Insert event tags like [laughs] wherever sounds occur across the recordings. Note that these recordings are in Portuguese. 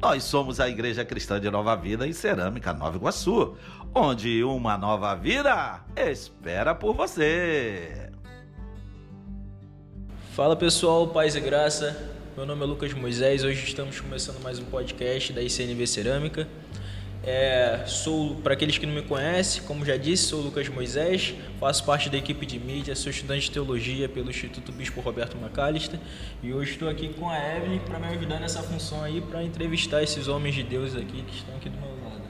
Nós somos a Igreja Cristã de Nova Vida em Cerâmica Nova Iguaçu, onde uma nova vida espera por você. Fala pessoal, paz e graça. Meu nome é Lucas Moisés. Hoje estamos começando mais um podcast da ICNV Cerâmica. É, sou, para aqueles que não me conhecem, como já disse, sou Lucas Moisés, faço parte da equipe de mídia, sou estudante de teologia pelo Instituto Bispo Roberto Macalister e hoje estou aqui com a Evelyn para me ajudar nessa função aí, para entrevistar esses homens de Deus aqui que estão aqui do meu lado.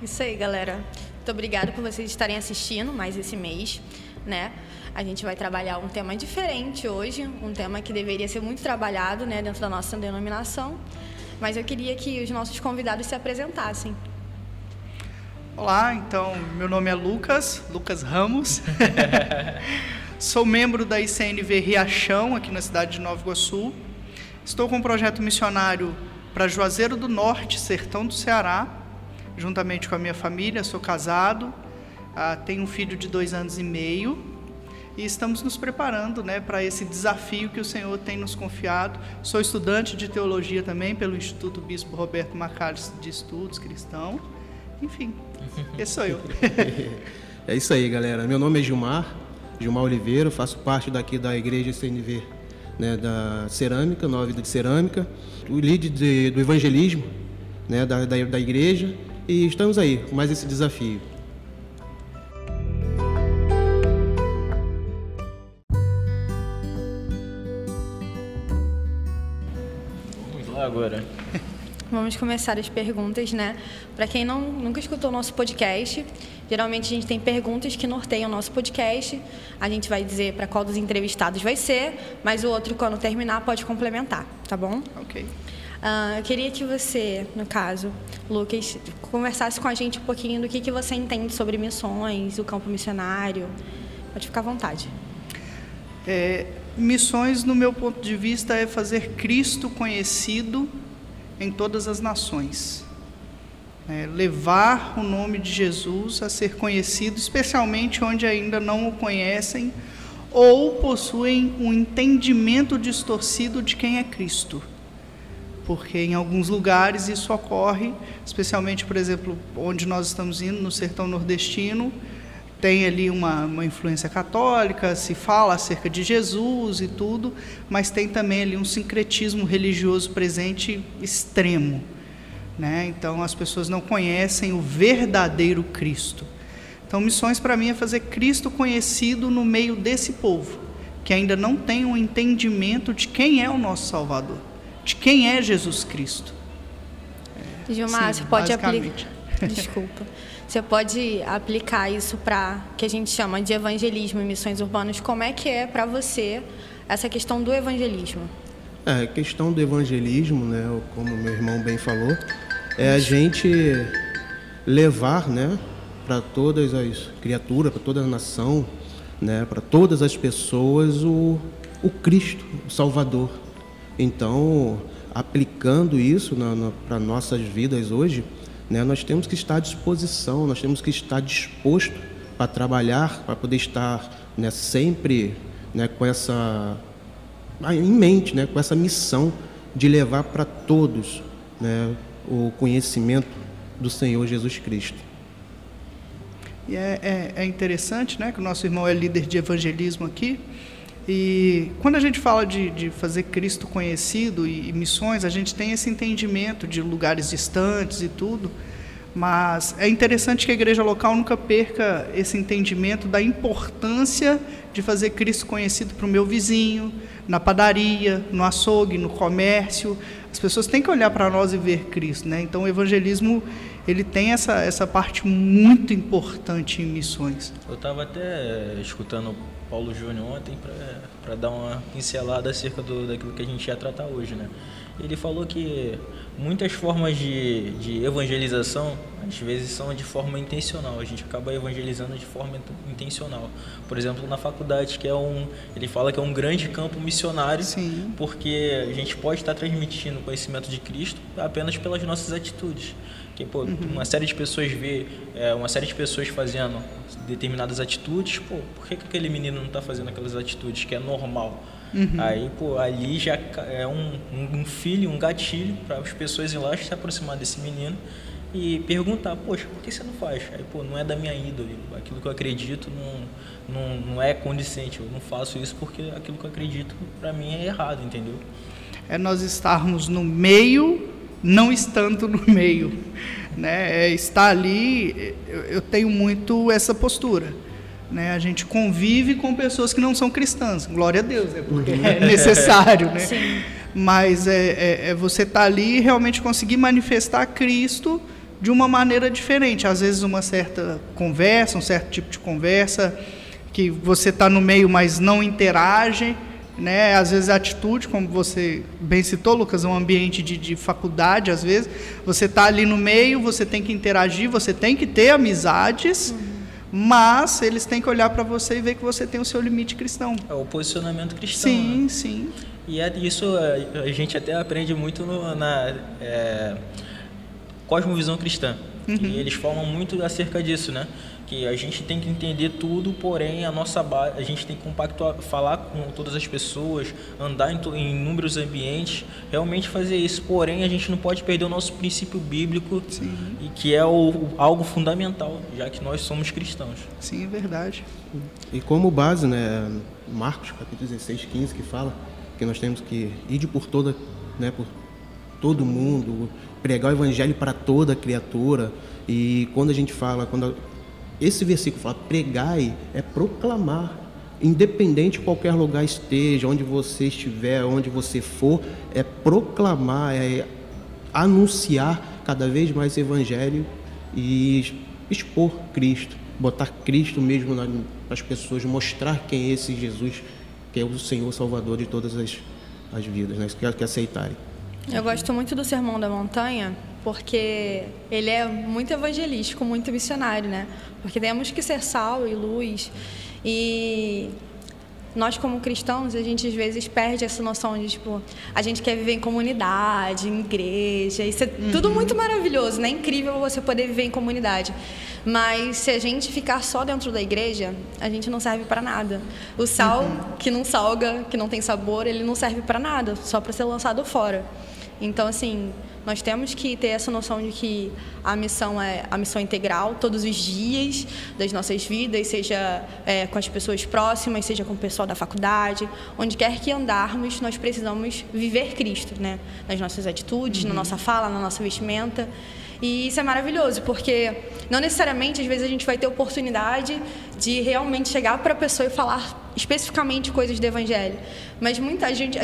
Isso aí, galera. Muito obrigado por vocês estarem assistindo mais esse mês, né? A gente vai trabalhar um tema diferente hoje, um tema que deveria ser muito trabalhado, né, dentro da nossa denominação. Mas eu queria que os nossos convidados se apresentassem. Olá, então meu nome é Lucas, Lucas Ramos. [laughs] Sou membro da ICNV Riachão, aqui na cidade de Nova Iguaçu. Estou com um projeto missionário para Juazeiro do Norte, sertão do Ceará, juntamente com a minha família. Sou casado, ah, tenho um filho de dois anos e meio e estamos nos preparando né, para esse desafio que o Senhor tem nos confiado. Sou estudante de teologia também pelo Instituto Bispo Roberto Macalles de Estudos Cristão. Enfim, esse sou eu. [laughs] é isso aí, galera. Meu nome é Gilmar, Gilmar Oliveira, faço parte daqui da igreja CNV, né, da cerâmica, nova vida de cerâmica, o líder de, do evangelismo né, da, da, da igreja e estamos aí com mais esse desafio. agora. Vamos começar as perguntas, né? Para quem não, nunca escutou o nosso podcast, geralmente a gente tem perguntas que norteiam o nosso podcast. A gente vai dizer para qual dos entrevistados vai ser, mas o outro, quando terminar, pode complementar, tá bom? Ok. Uh, eu queria que você, no caso, Lucas, conversasse com a gente um pouquinho do que, que você entende sobre missões, o campo missionário. Pode ficar à vontade. É, Missões, no meu ponto de vista, é fazer Cristo conhecido em todas as nações. É levar o nome de Jesus a ser conhecido, especialmente onde ainda não o conhecem ou possuem um entendimento distorcido de quem é Cristo. Porque em alguns lugares isso ocorre, especialmente, por exemplo, onde nós estamos indo, no sertão nordestino, tem ali uma, uma influência católica, se fala acerca de Jesus e tudo, mas tem também ali um sincretismo religioso presente extremo. Né? Então as pessoas não conhecem o verdadeiro Cristo. Então, missões para mim é fazer Cristo conhecido no meio desse povo, que ainda não tem um entendimento de quem é o nosso Salvador, de quem é Jesus Cristo. Gilmar, sim, você pode aplicar. [laughs] Desculpa. Você pode aplicar isso para que a gente chama de evangelismo em missões urbanas. Como é que é para você essa questão do evangelismo? É, a questão do evangelismo, né, como meu irmão bem falou, é a gente levar, né, para todas as criaturas, para toda a nação, né, para todas as pessoas o, o Cristo, o Salvador. Então, aplicando isso para nossas vidas hoje, né? Nós temos que estar à disposição, nós temos que estar disposto para trabalhar, para poder estar né, sempre né, com essa ah, em mente, né, com essa missão de levar para todos né, o conhecimento do Senhor Jesus Cristo. E é, é, é, interessante, né, que o nosso irmão é líder de evangelismo aqui. E quando a gente fala de, de fazer Cristo conhecido e, e, missões, a gente tem esse entendimento de lugares distantes e tudo, mas é interessante que a igreja local nunca perca esse entendimento da importância de fazer Cristo conhecido para o meu vizinho, na padaria, no açougue, no comércio. As pessoas têm que olhar para nós e ver Cristo, né? Então o evangelismo ele tem essa, essa parte muito importante em missões. Eu estava até escutando Paulo Júnior ontem para dar uma pincelada acerca do, daquilo que a gente ia tratar hoje, né? Ele falou que muitas formas de, de evangelização, às vezes, são de forma intencional. A gente acaba evangelizando de forma intencional. Por exemplo, na faculdade, que é um. Ele fala que é um grande campo missionário, Sim. porque a gente pode estar transmitindo o conhecimento de Cristo apenas pelas nossas atitudes. Que, pô, uhum. uma série de pessoas vê é, uma série de pessoas fazendo determinadas atitudes, pô, por que, que aquele menino não está fazendo aquelas atitudes que é normal? Uhum. Aí, pô, ali já é um, um filho, um gatilho para as pessoas ir lá se aproximar desse menino e perguntar, poxa, por que você não faz? Aí, pô, não é da minha índole, aquilo que eu acredito não, não, não é condicente, eu não faço isso porque aquilo que eu acredito para mim é errado, entendeu? É nós estarmos no meio, não estando no [laughs] meio, né? É estar ali, eu, eu tenho muito essa postura. Né? A gente convive com pessoas que não são cristãs, glória a Deus, né? porque é [laughs] necessário, né? Sim. Mas é, é, é você estar tá ali e realmente conseguir manifestar Cristo de uma maneira diferente. Às vezes uma certa conversa, um certo tipo de conversa, que você está no meio, mas não interage. Né? Às vezes a atitude, como você bem citou, Lucas, é um ambiente de, de faculdade, às vezes. Você está ali no meio, você tem que interagir, você tem que ter amizades. Uhum. Mas eles têm que olhar para você e ver que você tem o seu limite cristão. É o posicionamento cristão. Sim, né? sim. E é, isso a gente até aprende muito no, na é, cosmovisão cristã. Uhum. E eles falam muito acerca disso, né? Que a gente tem que entender tudo, porém a nossa base, a gente tem que compactuar, falar com todas as pessoas, andar em, em inúmeros ambientes, realmente fazer isso. Porém, a gente não pode perder o nosso princípio bíblico, Sim. e que é o, algo fundamental, já que nós somos cristãos. Sim, é verdade. E como base, né, Marcos capítulo 16, 15, que fala que nós temos que ir por toda, né, por todo mundo, pregar o evangelho para toda criatura. E quando a gente fala, quando esse versículo fala pregai, é proclamar, independente de qualquer lugar esteja, onde você estiver, onde você for, é proclamar, é anunciar cada vez mais evangelho e expor Cristo, botar Cristo mesmo nas as pessoas, mostrar quem é esse Jesus, que é o Senhor Salvador de todas as, as vidas, né? que, que aceitarem. Eu gosto muito do Sermão da Montanha, porque ele é muito evangelístico, muito missionário, né? Porque temos que ser sal e luz. E nós como cristãos, a gente às vezes perde essa noção de, tipo, a gente quer viver em comunidade, em igreja, isso é uhum. tudo muito maravilhoso, né? É incrível você poder viver em comunidade. Mas se a gente ficar só dentro da igreja, a gente não serve para nada. O sal uhum. que não salga, que não tem sabor, ele não serve para nada, só para ser lançado fora. Então, assim, nós temos que ter essa noção de que a missão é a missão integral, todos os dias das nossas vidas, seja é, com as pessoas próximas, seja com o pessoal da faculdade, onde quer que andarmos, nós precisamos viver Cristo, né? Nas nossas atitudes, uhum. na nossa fala, na nossa vestimenta. E isso é maravilhoso, porque não necessariamente, às vezes, a gente vai ter oportunidade de realmente chegar para a pessoa e falar especificamente coisas do Evangelho. Mas muita gente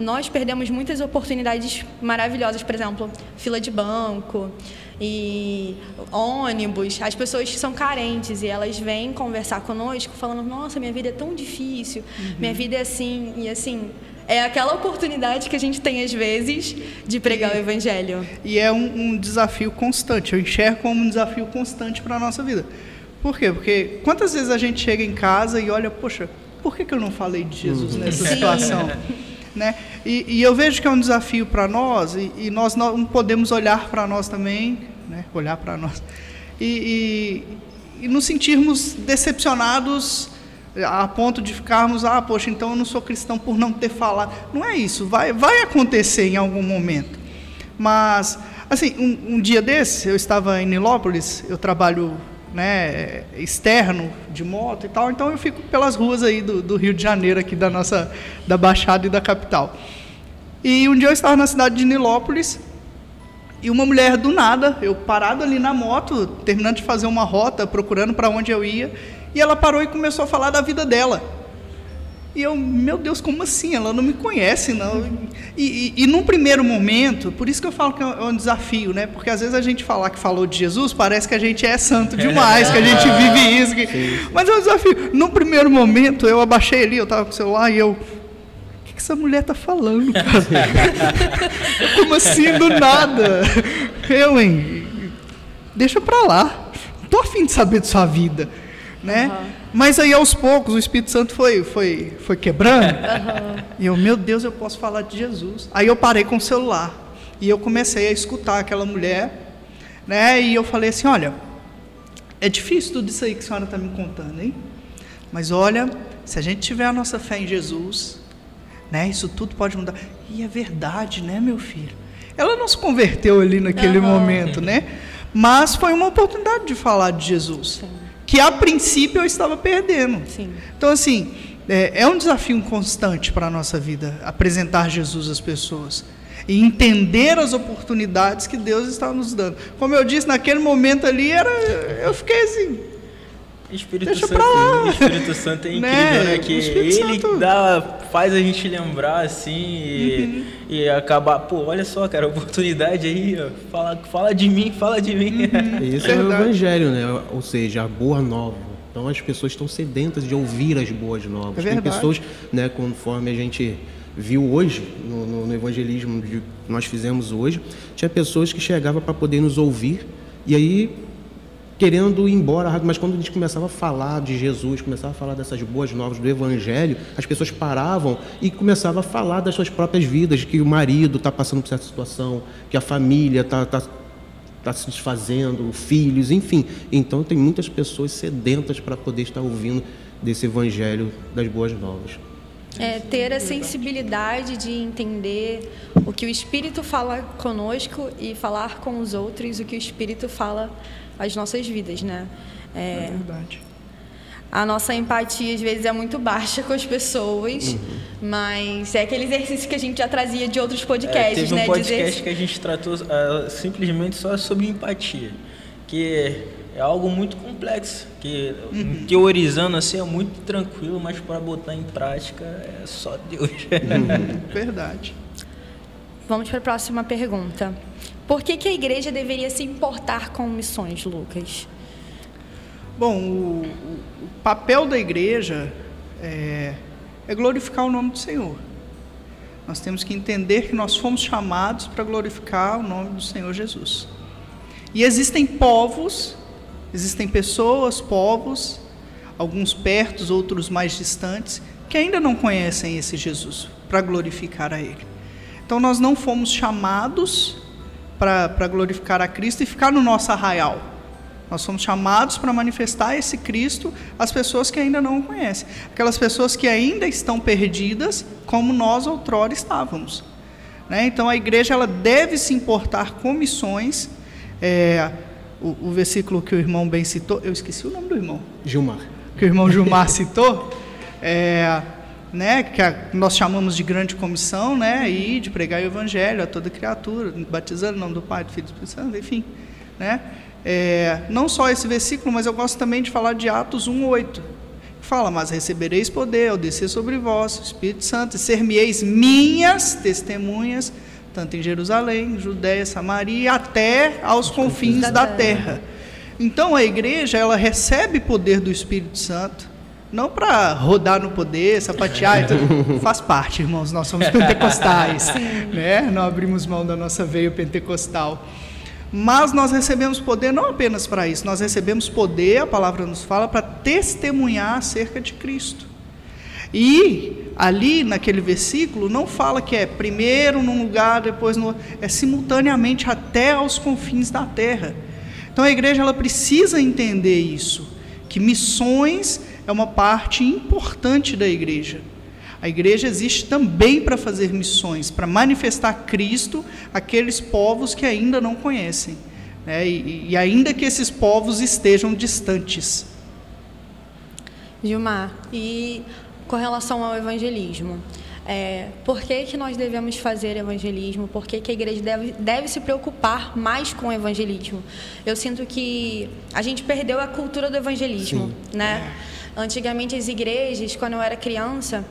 nós perdemos muitas oportunidades maravilhosas, por exemplo, fila de banco e ônibus. As pessoas são carentes e elas vêm conversar conosco falando: Nossa, minha vida é tão difícil, uhum. minha vida é assim e assim. É aquela oportunidade que a gente tem às vezes de pregar e, o evangelho. E é um, um desafio constante. Eu enxergo como um desafio constante para a nossa vida. Por quê? Porque quantas vezes a gente chega em casa e olha, poxa, por que, que eu não falei de Jesus uhum. nessa situação? [laughs] Né? E, e, eu vejo que é um desafio para nós, e, e, nós não podemos olhar para nós também, né? olhar para nós, e, e, nos sentirmos decepcionados a ponto de ficarmos, ah, poxa, então eu não sou cristão por não ter falado. Não é isso, vai, vai acontecer em algum momento. Mas, assim, um, um dia desse, eu estava em Nilópolis, eu trabalho né, externo de moto e tal, então eu fico pelas ruas aí do, do, Rio de Janeiro, aqui da nossa, da Baixada e da capital. E um dia eu estava na cidade de Nilópolis e uma mulher do nada, eu parado ali na moto, terminando de fazer uma rota, procurando para onde eu ia, e ela parou e começou a falar da vida dela. E eu, meu Deus, como assim? Ela não me conhece, não. E, e, e num primeiro momento, por isso que eu falo que é um desafio, né? Porque às vezes a gente falar que falou de Jesus, parece que a gente é santo demais, que a gente [laughs] vive isso. Que... Mas é um desafio. Num primeiro momento, eu abaixei ali, eu estava com o celular e eu. O que, que essa mulher está falando, cara? [laughs] como assim, do nada? Eu, hein? Deixa pra lá. Não tô afim de saber de sua vida né? Uhum. Mas aí aos poucos o Espírito Santo foi foi foi quebrando. Uhum. E eu, meu Deus, eu posso falar de Jesus. Aí eu parei com o celular e eu comecei a escutar aquela mulher, né? E eu falei assim, olha, é difícil tudo isso aí que a senhora está me contando, hein? Mas olha, se a gente tiver a nossa fé em Jesus, né? Isso tudo pode mudar. E é verdade, né, meu filho? Ela não se converteu ali naquele uhum. momento, né? Mas foi uma oportunidade de falar de Jesus. Sim. Que a princípio eu estava perdendo. Sim. Então, assim, é, é um desafio constante para a nossa vida apresentar Jesus às pessoas e entender as oportunidades que Deus está nos dando. Como eu disse, naquele momento ali, era, eu fiquei assim, Espírito Deixa Santo, o Espírito Santo é [laughs] né? incrível, né? né? Que ele Santo... dá, faz a gente lembrar assim e, uhum. e, acabar, pô, olha só, cara, oportunidade aí, ó, fala, fala de mim, fala de mim. Uhum. Isso é, é o evangelho, né? Ou seja, a boa nova. Então as pessoas estão sedentas de ouvir as boas novas. É Tem pessoas, né, conforme a gente viu hoje no, no, no evangelismo que nós fizemos hoje, tinha pessoas que chegavam para poder nos ouvir e aí querendo ir embora, mas quando a gente começava a falar de Jesus, começava a falar dessas boas novas do Evangelho, as pessoas paravam e começavam a falar das suas próprias vidas, que o marido está passando por certa situação, que a família está tá, tá se desfazendo, filhos, enfim. Então tem muitas pessoas sedentas para poder estar ouvindo desse Evangelho das boas novas. É, ter a sensibilidade de entender o que o Espírito fala conosco e falar com os outros o que o Espírito fala as nossas vidas, né? É, é verdade. A nossa empatia às vezes é muito baixa com as pessoas, uhum. mas é aquele exercício que a gente já trazia de outros podcasts, é, teve né? um podcast Dizer... que a gente tratou uh, simplesmente só sobre empatia, que é algo muito complexo, que uhum. teorizando assim é muito tranquilo, mas para botar em prática é só Deus. Uhum. [laughs] Verdade. Vamos para a próxima pergunta. Por que, que a igreja deveria se importar com missões, Lucas? Bom, o, o papel da igreja é, é glorificar o nome do Senhor. Nós temos que entender que nós fomos chamados para glorificar o nome do Senhor Jesus. E existem povos, existem pessoas, povos, alguns perto, outros mais distantes, que ainda não conhecem esse Jesus, para glorificar a Ele. Então nós não fomos chamados para glorificar a Cristo e ficar no nosso arraial. Nós somos chamados para manifestar esse Cristo às pessoas que ainda não o conhecem. Aquelas pessoas que ainda estão perdidas, como nós outrora estávamos. Né? Então a igreja ela deve se importar com missões. É, o, o, versículo que o irmão bem citou, eu esqueci o nome do irmão. Gilmar. Que o irmão Gilmar citou. É, né, que a, nós chamamos de grande comissão, né, e de pregar o evangelho a toda criatura, batizando em nome do Pai, do Filho e do Espírito Santo, enfim, né? É, não só esse versículo, mas eu gosto também de falar de Atos 1:8. Fala, mas recebereis poder ao descer sobre vós, o Espírito Santo, e ser-me-eis minhas testemunhas, tanto em Jerusalém, Judéia, Samaria, até aos confins da terra. Então a igreja, ela recebe poder do Espírito Santo, não para rodar no poder, sapatear, então, [laughs] faz parte, irmãos, nós somos pentecostais, [laughs] né? não abrimos mão da nossa veia pentecostal. Mas nós recebemos poder não apenas para isso, nós recebemos poder, a palavra nos fala, para testemunhar acerca de Cristo. E ali naquele versículo não fala que é primeiro num lugar, depois no outro, é simultaneamente até aos confins da terra. Então a igreja ela precisa entender isso, que missões é uma parte importante da igreja. A igreja existe também para fazer missões, para manifestar Cristo àqueles povos que ainda não conhecem, né? e, e ainda que esses povos estejam distantes. Gilmar, e com relação ao evangelismo, é, por que, que nós devemos fazer evangelismo? Por que, que a igreja deve, deve se preocupar mais com o evangelismo? Eu sinto que a gente perdeu a cultura do evangelismo, Sim. né? É. Antigamente, as igrejas, quando eu era criança,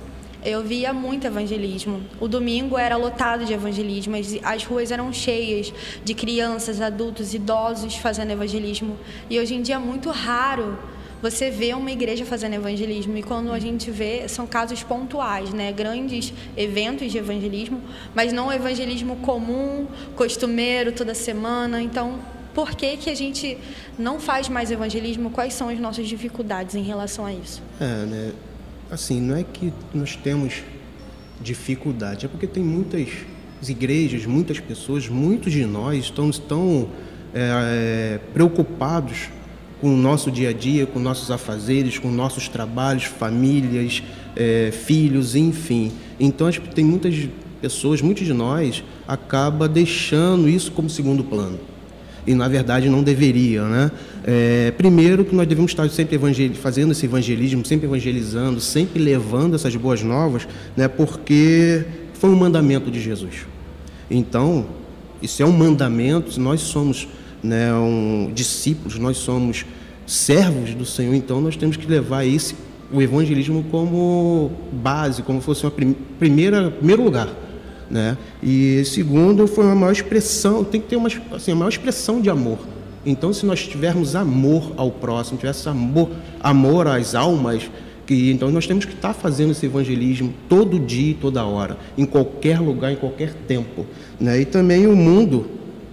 eu via muito evangelismo. O domingo era lotado de evangelismo, as ruas eram cheias de crianças, adultos, idosos fazendo evangelismo. E hoje em dia é muito raro você ver uma igreja fazendo evangelismo. E quando a gente vê, são casos pontuais, né? grandes eventos de evangelismo, mas não o evangelismo comum, costumeiro, toda semana. Então, por que, que a gente não faz mais evangelismo? Quais são as nossas dificuldades em relação a isso? É, né? Assim, não é que nós temos dificuldade, é porque tem muitas igrejas, muitas pessoas, muitos de nós estão tão é, é, preocupados com o nosso dia a dia, com nossos afazeres, com nossos trabalhos, famílias, é, filhos, enfim. Então tem muitas pessoas, muitos de nós, acaba deixando isso como segundo plano. E na verdade não deveria, né? É, primeiro que nós devemos estar sempre fazendo esse evangelismo, sempre evangelizando, sempre levando essas boas novas, né? Porque foi um mandamento de Jesus. Então, isso é um mandamento, se nós somos né, um, discípulos, nós somos servos do Senhor, então nós temos que levar esse, o evangelismo como base, como fosse uma prim, primeira, primeiro lugar. Né? E segundo, foi uma maior expressão, tem que ter uma, assim, uma maior expressão de amor. Então, se nós tivermos amor ao próximo, tivermos amor, amor às almas, que, então nós temos que estar fazendo esse evangelismo todo dia, toda hora, em qualquer lugar, em qualquer tempo. Né? E também o mundo,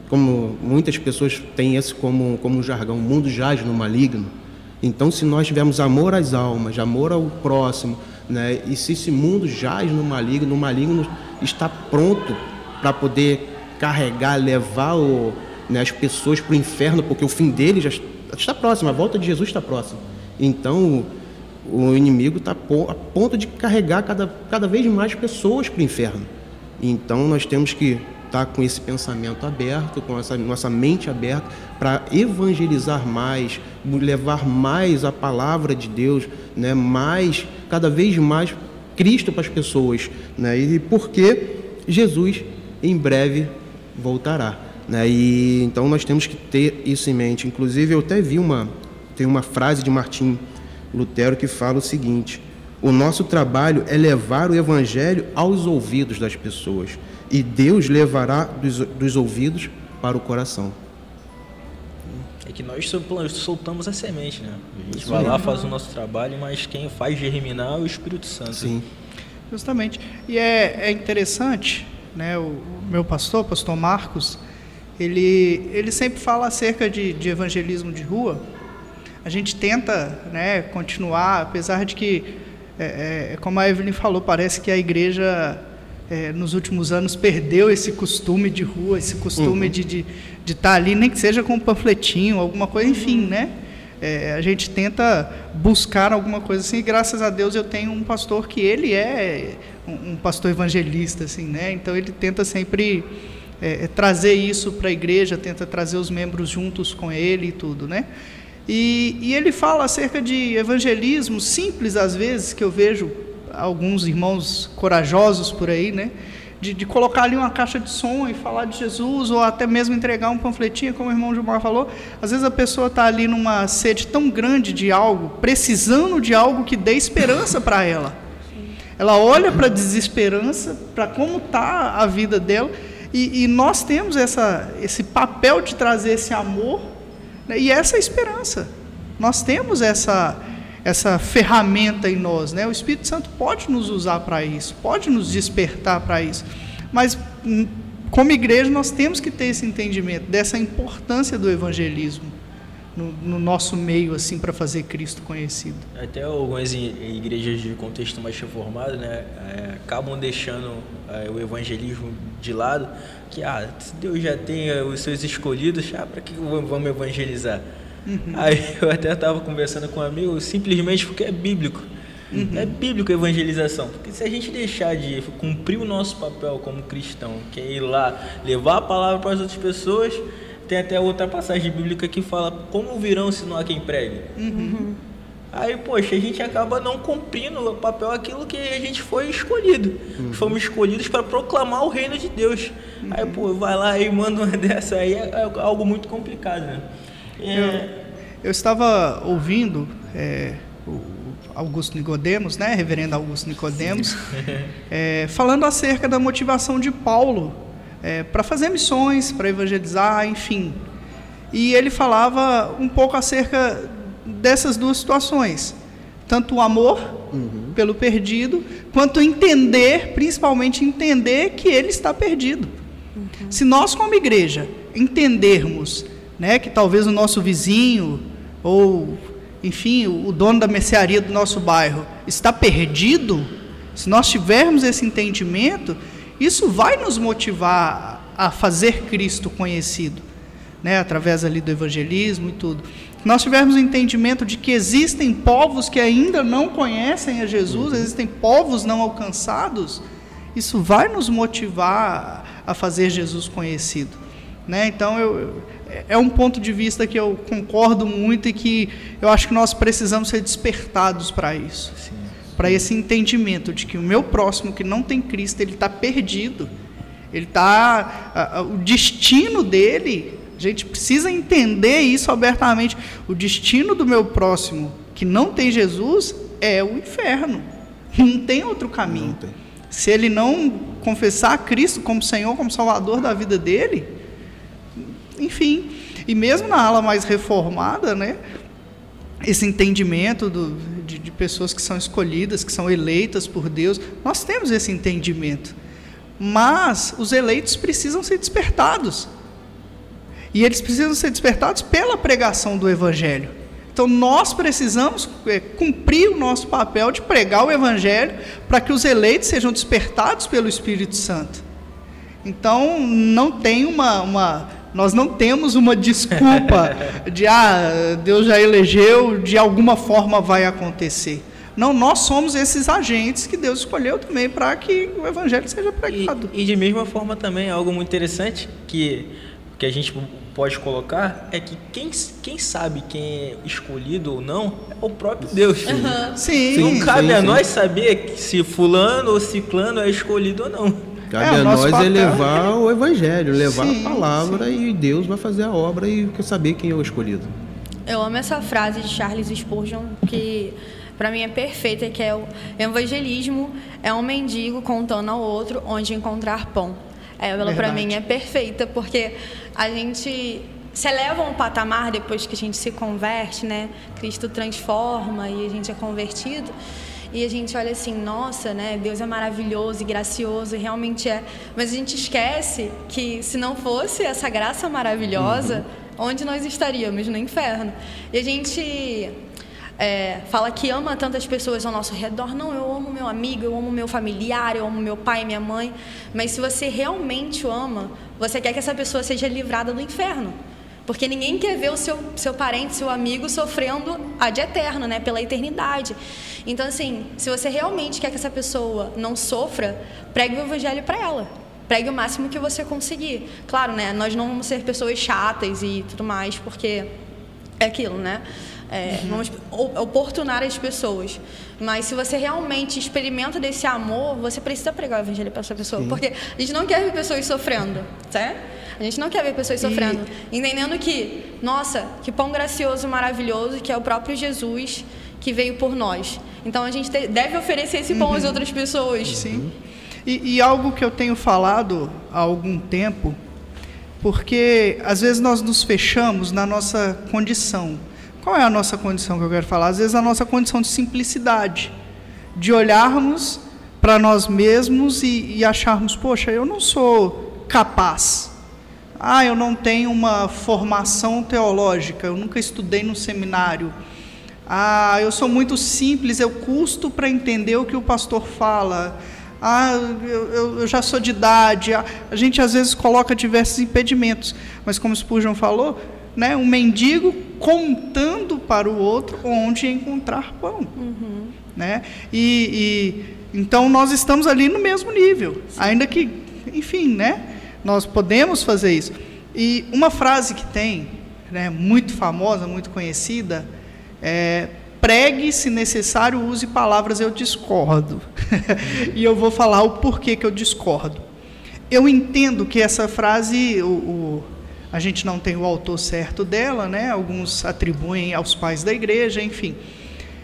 como muitas pessoas têm esse como, como um jargão, o mundo jaz no maligno. Então, se nós tivermos amor às almas, amor ao próximo, né? e se esse mundo jaz no maligno, o maligno está pronto para poder carregar, levar o, né, as pessoas para o inferno, porque o fim dele já está próximo, a volta de Jesus está próxima. Então, o inimigo está a ponto de carregar cada, cada vez mais pessoas para o inferno. Então, nós temos que estar tá com esse pensamento aberto, com essa nossa mente aberta, para evangelizar mais, levar mais a palavra de Deus, né, mais, cada vez mais Cristo para as pessoas, né, e porque Jesus em breve voltará. Né, e então nós temos que ter isso em mente. Inclusive eu até vi uma tem uma frase de Martim Lutero que fala o seguinte: o nosso trabalho é levar o evangelho aos ouvidos das pessoas e Deus levará dos, dos ouvidos para o coração. É que nós soltamos a semente, né? A gente Isso vai lá, faz o nosso trabalho, mas quem faz germinar é o Espírito Santo. Sim. Justamente. E é, é interessante, né? O, o meu pastor, pastor Marcos, ele, ele sempre fala acerca de, de evangelismo de rua. A gente tenta né, continuar, apesar de que, é, é, como a Evelyn falou, parece que a igreja é, nos últimos anos perdeu esse costume de rua, esse costume uhum. de estar de, de tá ali, nem que seja com um panfletinho, alguma coisa, enfim, né? É, a gente tenta buscar alguma coisa assim, e graças a Deus eu tenho um pastor que ele é um, um pastor evangelista, assim, né? Então ele tenta sempre é, é trazer isso para a igreja, tenta trazer os membros juntos com ele e tudo, né? E, e ele fala acerca de evangelismo simples às vezes que eu vejo alguns irmãos corajosos por aí, né? De, de, colocar ali uma caixa de som e falar de Jesus, ou até mesmo entregar um panfletinho, como o irmão Gilmar falou. Às vezes a pessoa está ali numa sede tão grande de algo, precisando de algo que dê esperança para ela. Ela olha para a desesperança, para como está a vida dela, e, e, nós temos essa, esse papel de trazer esse amor né, e essa esperança. Nós temos essa, essa ferramenta em nós, né? O Espírito Santo pode nos usar para isso, pode nos despertar para isso. Mas hum, como igreja nós temos que ter esse entendimento dessa importância do evangelismo no, no nosso meio assim para fazer Cristo conhecido. Até algumas igrejas de contexto mais reformado, né, é, acabam deixando é, o evangelismo de lado, que ah, Deus já tem os seus escolhidos, ah, para que vamos evangelizar? Uhum. [laughs] Aí eu até estava conversando com um amigo, simplesmente porque é bíblico. Uhum. É bíblico a evangelização. Porque se a gente deixar de cumprir o nosso papel como cristão, que é ir lá levar a palavra para as outras pessoas, tem até outra passagem bíblica que fala como virão se não há quem pregue. Uhum. Aí, poxa, a gente acaba não cumprindo o papel aquilo que a gente foi escolhido. Uhum. Fomos escolhidos para proclamar o reino de Deus. Uhum. Aí, pô, vai lá e manda uma [laughs] dessa aí, é algo muito complicado, né? É... Eu, eu, estava ouvindo é, o Augusto Nicodemos, né, reverendo Augusto Nicodemos, [laughs] é, falando acerca da motivação de Paulo é, para fazer missões, para evangelizar, enfim. E ele falava um pouco acerca dessas duas situações, tanto o amor uhum. pelo perdido, quanto entender, principalmente entender que ele está perdido. Uhum. Se nós como igreja entendermos né, que talvez o nosso vizinho ou, enfim, o dono da mercearia do nosso bairro está perdido, se nós tivermos esse entendimento, isso vai nos motivar a fazer Cristo conhecido, né, através ali do evangelismo e tudo. Se nós tivermos o entendimento de que existem povos que ainda não conhecem a Jesus, existem povos não alcançados, isso vai nos motivar a fazer Jesus conhecido. Né? Então, eu, é um ponto de vista que eu concordo muito e que eu acho que nós precisamos ser despertados para isso. Para esse entendimento de que o meu próximo que não tem Cristo, ele está perdido. Ele está. O destino dele, a gente precisa entender isso abertamente. O destino do meu próximo que não tem Jesus é o inferno. Não tem outro caminho. Tem. Se ele não confessar Cristo como Senhor, como Salvador da vida dele, enfim. E mesmo na ala mais reformada, né, esse entendimento do, de, de pessoas que são escolhidas, que são eleitas por Deus, nós temos esse entendimento. Mas os eleitos precisam ser despertados. E eles precisam ser despertados pela pregação do Evangelho. Então nós precisamos é, cumprir o nosso papel de pregar o Evangelho para que os eleitos sejam despertados pelo Espírito Santo. Então não tem uma, uma nós não temos uma desculpa [laughs] de, ah, Deus já elegeu, de alguma forma vai acontecer. Não, nós somos esses agentes que Deus escolheu também para que o evangelho seja pregado. E, e, de mesma forma também, algo muito interessante que, que a gente pode colocar é que quem, quem sabe quem é escolhido ou não é o próprio Deus. Uhum. Sim. Não cabe sim, a sim. nós saber se fulano ou ciclano é escolhido ou não. Cabe é, a nós papel. elevar o evangelho, levar sim, a palavra sim. e Deus vai fazer a obra e saber quem é o escolhido. Eu amo essa frase de Charles Spurgeon que para mim é perfeita, que é o evangelismo é um mendigo contando ao outro onde encontrar pão. É, ela para mim é perfeita porque a gente se eleva um patamar depois que a gente se converte, né? Cristo transforma e a gente é convertido e a gente olha assim, nossa, né, Deus é maravilhoso e gracioso, e realmente é. Mas a gente esquece que se não fosse essa graça maravilhosa, uhum. onde nós estaríamos? No inferno. E a gente é, fala que ama tantas pessoas ao nosso redor. Não, eu amo meu amigo, eu amo meu familiar, eu amo meu pai e minha mãe. Mas se você realmente o ama, você quer que essa pessoa seja livrada do inferno. Porque ninguém quer ver o seu, seu parente, seu amigo sofrendo ad eterno, né? Pela eternidade. Então, assim, se você realmente quer que essa pessoa não sofra, pregue o evangelho para ela. Pregue o máximo que você conseguir. Claro, né? Nós não vamos ser pessoas chatas e tudo mais, porque é aquilo, né? É, uhum. Vamos oportunar as pessoas. Mas se você realmente experimenta desse amor, você precisa pregar o evangelho para essa pessoa. Sim. Porque a gente não quer ver pessoas sofrendo, certo? A gente não quer ver pessoas sofrendo. E... Entendendo que, nossa, que pão gracioso, maravilhoso, que é o próprio Jesus que veio por nós. Então a gente deve oferecer esse pão uhum. às outras pessoas. Sim. E, e algo que eu tenho falado há algum tempo, porque às vezes nós nos fechamos na nossa condição. Qual é a nossa condição que eu quero falar? Às vezes a nossa condição de simplicidade, de olharmos para nós mesmos e, e acharmos, poxa, eu não sou capaz. Ah, eu não tenho uma formação teológica, eu nunca estudei no seminário. Ah, eu sou muito simples, eu custo para entender o que o pastor fala. Ah, eu, eu, já sou de idade. A gente às vezes coloca diversos impedimentos, mas como Spurgeon falou, né, um mendigo contando para o outro onde encontrar pão. Uhum. Né? E, e, então nós estamos ali no mesmo nível, Sim. ainda que, enfim, né, nós podemos fazer isso. E uma frase que tem, né, muito famosa, muito conhecida, é, pregue, se necessário, use palavras eu discordo. [laughs] e eu vou falar o porquê que eu discordo. Eu entendo que essa frase, o, o, a gente não tem o autor certo dela, né? alguns atribuem aos pais da igreja, enfim.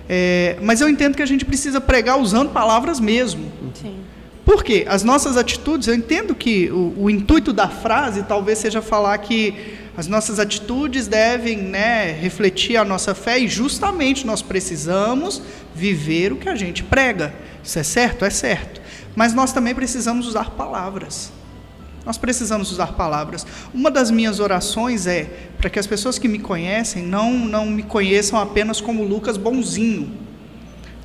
É, mas eu entendo que a gente precisa pregar usando palavras mesmo. Sim. Por quê? As nossas atitudes, eu entendo que o, o intuito da frase talvez seja falar que as nossas atitudes devem né, refletir a nossa fé e justamente nós precisamos viver o que a gente prega. Isso é certo? É certo. Mas nós também precisamos usar palavras. Nós precisamos usar palavras. Uma das minhas orações é para que as pessoas que me conhecem não, não me conheçam apenas como Lucas bonzinho.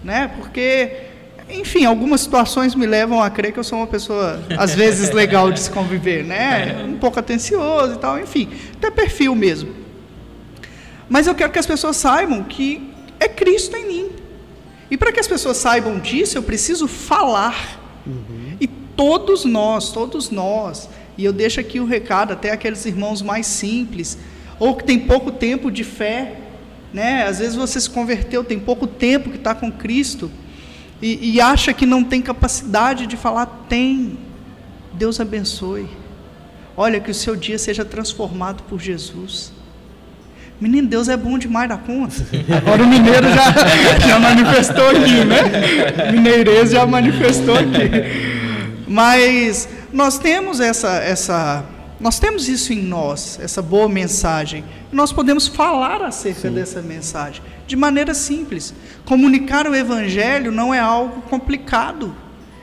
Né? Porque enfim, algumas situações me levam a crer que eu sou uma pessoa, às vezes, legal de se conviver, né? Um pouco atencioso e tal, enfim, até perfil mesmo. Mas eu quero que as pessoas saibam que é Cristo em mim. E para que as pessoas saibam disso, eu preciso falar. Uhum. Todos nós, todos nós, e eu deixo aqui o recado até aqueles irmãos mais simples, ou que tem pouco tempo de fé, né? Às vezes você se converteu, tem pouco tempo que está com Cristo e, e acha que não tem capacidade de falar, tem. Deus abençoe. Olha que o seu dia seja transformado por Jesus. Menino, Deus é bom demais da conta. Agora o mineiro já, [laughs] já manifestou aqui, né? Mineirês já manifestou aqui. Mas nós temos essa, essa, nós temos isso em nós, essa boa mensagem. Nós podemos falar acerca Sim. dessa mensagem de maneira simples. Comunicar o evangelho não é algo complicado.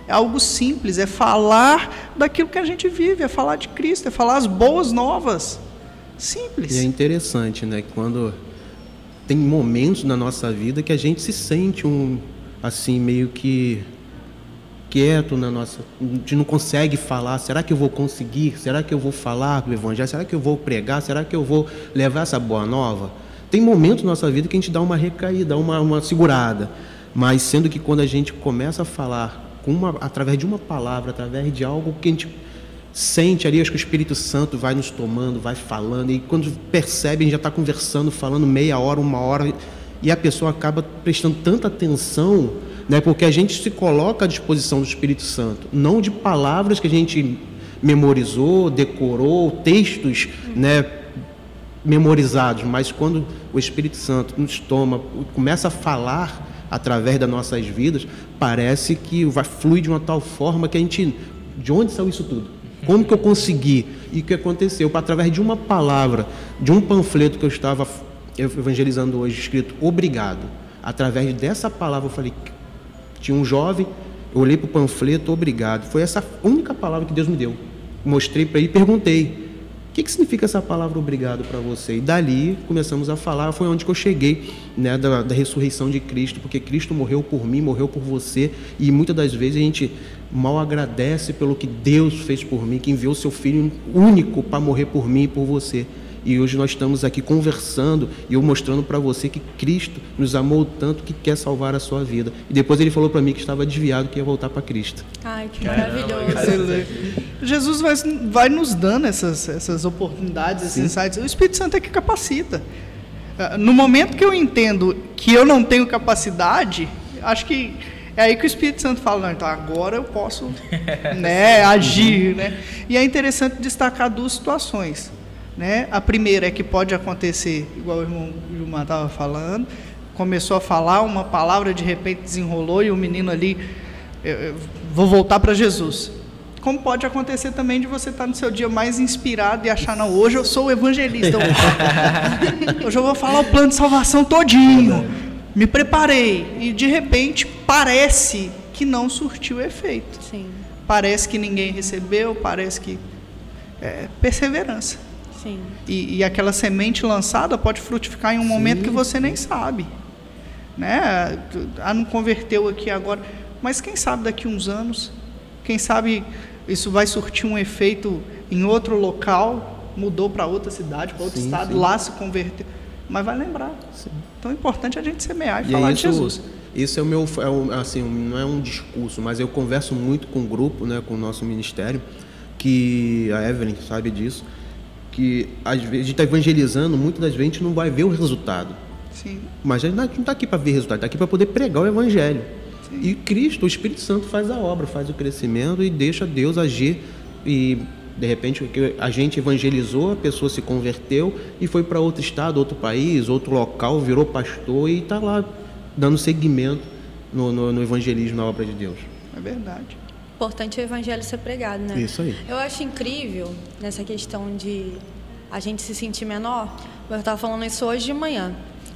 É algo simples, é falar daquilo que a gente vive, é falar de Cristo, é falar as boas novas. Simples. E é interessante, né? Quando tem momentos na nossa vida que a gente se sente um assim meio que quieto na nossa, a gente não consegue falar. Será que eu vou conseguir? Será que eu vou falar do evangelho? Será que eu vou pregar? Será que eu vou levar essa boa nova? Tem momentos na nossa vida que a gente dá uma recaída, uma, uma segurada. Mas sendo que quando a gente começa a falar uma, através de uma palavra, através de algo que a gente sente ali, acho que o Espírito Santo vai nos tomando, vai falando, e quando percebe, a gente já está conversando, falando meia hora, uma hora, e a pessoa acaba prestando tanta atenção, né, porque a gente se coloca à disposição do Espírito Santo, não de palavras que a gente memorizou, decorou, textos né, memorizados, mas quando o Espírito Santo nos toma, começa a falar através das nossas vidas, parece que vai fluir de uma tal forma que a gente. De onde saiu isso tudo? Como que eu consegui? E o que aconteceu? Através de uma palavra, de um panfleto que eu estava evangelizando hoje, escrito obrigado. Através dessa palavra eu falei, tinha um jovem, eu olhei para o panfleto, obrigado. Foi essa única palavra que Deus me deu. Mostrei para ele e perguntei, o que, que significa essa palavra obrigado para você? E dali começamos a falar, foi onde que eu cheguei, né, da, da, ressurreição de Cristo, porque Cristo morreu por mim, morreu por você, e muitas das vezes a gente mal agradece pelo que Deus fez por mim, que enviou seu Filho único para morrer por mim e por você. E hoje nós estamos aqui conversando e eu mostrando para você que Cristo nos amou tanto que quer salvar a sua vida. E depois ele falou para mim que estava desviado, que ia voltar para Cristo. Ai, que maravilhoso. Jesus vai, vai nos dando essas, essas oportunidades, esses insights. O Espírito Santo é que capacita. Ah, no momento que eu entendo que eu não tenho capacidade, acho que é aí que o Espírito Santo fala, não, então agora eu posso [laughs] né, agir. Né? E é interessante destacar duas situações. Né? A primeira é que pode acontecer, igual o irmão Gilmar estava falando, começou a falar uma palavra, de repente desenrolou e o menino ali, eu, eu vou voltar para Jesus. Como pode acontecer também de você estar no seu dia mais inspirado e achar, não, hoje eu sou o evangelista. [laughs] hoje eu vou falar o plano de salvação todinho. Me preparei. E de repente parece que não surtiu efeito. Sim. Parece que ninguém recebeu, parece que. É, perseverança. Sim. E, e, aquela semente lançada pode frutificar em um Sim. momento que você nem sabe. Né? Ah, não converteu aqui agora. Mas quem sabe daqui uns anos, quem sabe isso vai surtir um efeito em outro local, mudou para outra cidade, para outro sim, estado, sim. lá se converteu. Mas vai lembrar. Sim. Então é importante a gente semear e, e falar isso, de Jesus. Isso é o meu, é um, assim, não é um discurso, mas eu converso muito com o grupo, né, com o nosso ministério, que a Evelyn sabe disso que às vezes a gente está evangelizando, muitas das vezes a gente não vai ver o resultado. Sim. Mas a gente não está aqui para ver resultado, está aqui para poder pregar o evangelho. Sim. E Cristo, o Espírito Santo, faz a obra, faz o crescimento e deixa Deus agir. E de repente a gente evangelizou, a pessoa se converteu e foi para outro estado, outro país, outro local, virou pastor e está lá dando seguimento no, no, no evangelismo, na obra de Deus. É verdade importante o evangelho ser pregado, né? Isso aí. Eu acho incrível nessa questão de a gente se sentir menor. Eu estava falando isso hoje de manhã.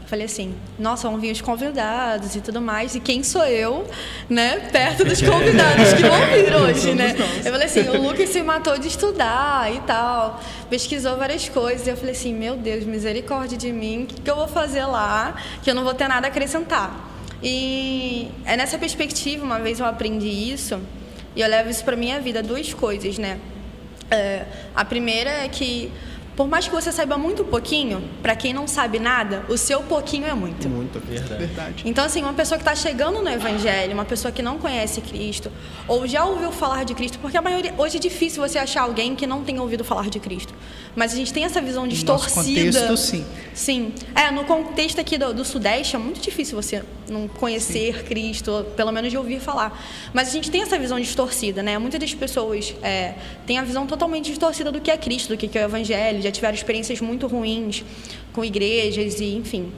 falei assim, nossa, vão vir os convidados e tudo mais, e quem sou eu, né, perto dos [laughs] convidados que vão vir hoje, né? Eu falei assim, o Lucas se matou de estudar e tal, pesquisou várias coisas, e eu falei assim, meu Deus, misericórdia de mim, o que, que eu vou fazer lá, que eu não vou ter nada a acrescentar. E é nessa perspectiva, uma vez eu aprendi isso, e eu levo isso para minha vida, duas coisas, né? É, a primeira é que por mais que você saiba muito pouquinho, para quem não sabe nada, o seu pouquinho é muito. Muito. Verdade. Verdade. Então, assim, uma pessoa que está chegando no Evangelho, uma pessoa que não conhece Cristo, ou já ouviu falar de Cristo, porque a maioria. Hoje é difícil você achar alguém que não tenha ouvido falar de Cristo. Mas a gente tem essa visão No distorcida. contexto, sim. Sim. É, no contexto aqui do, do Sudeste é muito difícil você não conhecer Cristo, ou pelo menos de ouvir falar. Mas a gente tem essa visão distorcida, né? Muitas das pessoas é, têm a visão totalmente distorcida do que é Cristo, do que é o Evangelho, já tiveram experiências muito ruins com igrejas e, enfim.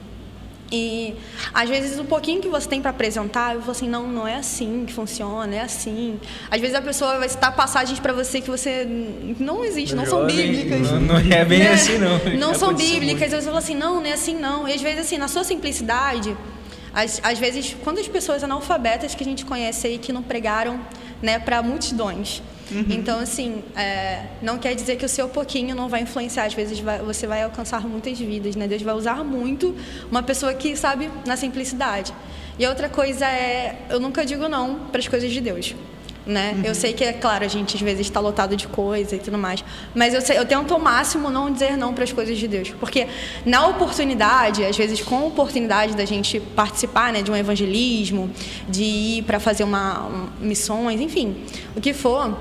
E às vezes o pouquinho que você tem para apresentar, eu falo assim, não, não é assim que funciona, é assim. Às vezes a pessoa vai citar passagens para você que você não existe, não são Jovem, bíblicas. Não, não é bem É, assim, não. Não Já são bíblicas. eu falo assim, não, não é assim não. E às vezes, assim, na sua simplicidade, às, às vezes, quantas pessoas analfabetas que a gente conhece aí que não pregaram né, para multidões. Então, assim, é, não quer dizer que o seu pouquinho não vai influenciar. Às vezes vai- você vai alcançar muitas vidas, né? Deus vai usar muito uma pessoa que sabe na simplicidade. E outra coisa é, eu nunca digo não para as coisas de Deus. Né? Eu sei que, é claro, a gente às vezes está lotado de coisa e tudo mais, mas eu, sei- eu tento ao máximo não dizer não para as coisas de Deus, porque na oportunidade, às vezes com a oportunidade da gente participar né, de um evangelismo, de ir para fazer uma, um- missões, enfim, o que for,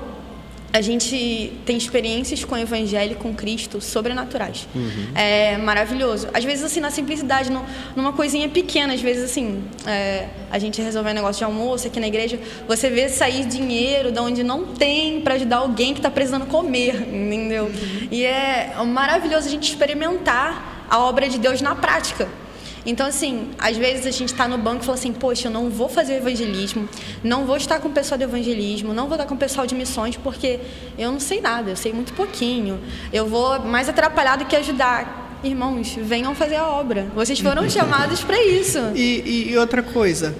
a gente tem experiências com o Evangelho, com Cristo, sobrenaturais. É maravilhoso. Às vezes, assim, na simplicidade, num- numa coisinha pequena, às vezes, assim, é, a gente resolver um negócio de almoço aqui na igreja, você vê sair dinheiro de onde não tem para ajudar alguém que está precisando comer, [laughs] entendeu? E é maravilhoso a gente experimentar a obra de Deus na prática. Então, assim, às vezes a gente está no banco e fala assim, poxa, eu não vou fazer evangelismo, não vou estar com o pessoal de evangelismo, não vou estar com o pessoal de missões, porque eu não sei nada, eu sei muito pouquinho. Eu vou mais atrapalhar do que ajudar. Irmãos, venham fazer a obra. Vocês foram [laughs] chamados para isso. E, e- e outra coisa,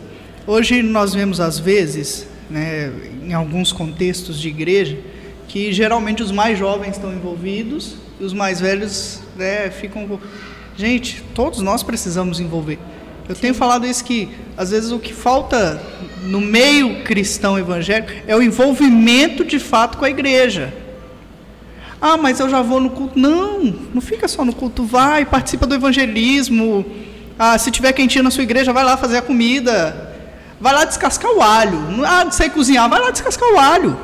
hoje nós vemos às vezes, né, em alguns contextos de igreja, que geralmente os mais jovens estão envolvidos e os mais velhos né, ficam. Gente, todos nós precisamos envolver. Eu tenho falado isso que às vezes o que falta no meio cristão evangélico é o envolvimento de fato com a igreja. Ah, mas eu já vou no culto. Não, não fica só no culto. Vai, participa do evangelismo. Ah, se tiver quentinha na sua igreja, vai lá fazer a comida. Vai lá descascar o alho. Ah, não sei cozinhar, vai lá descascar o alho.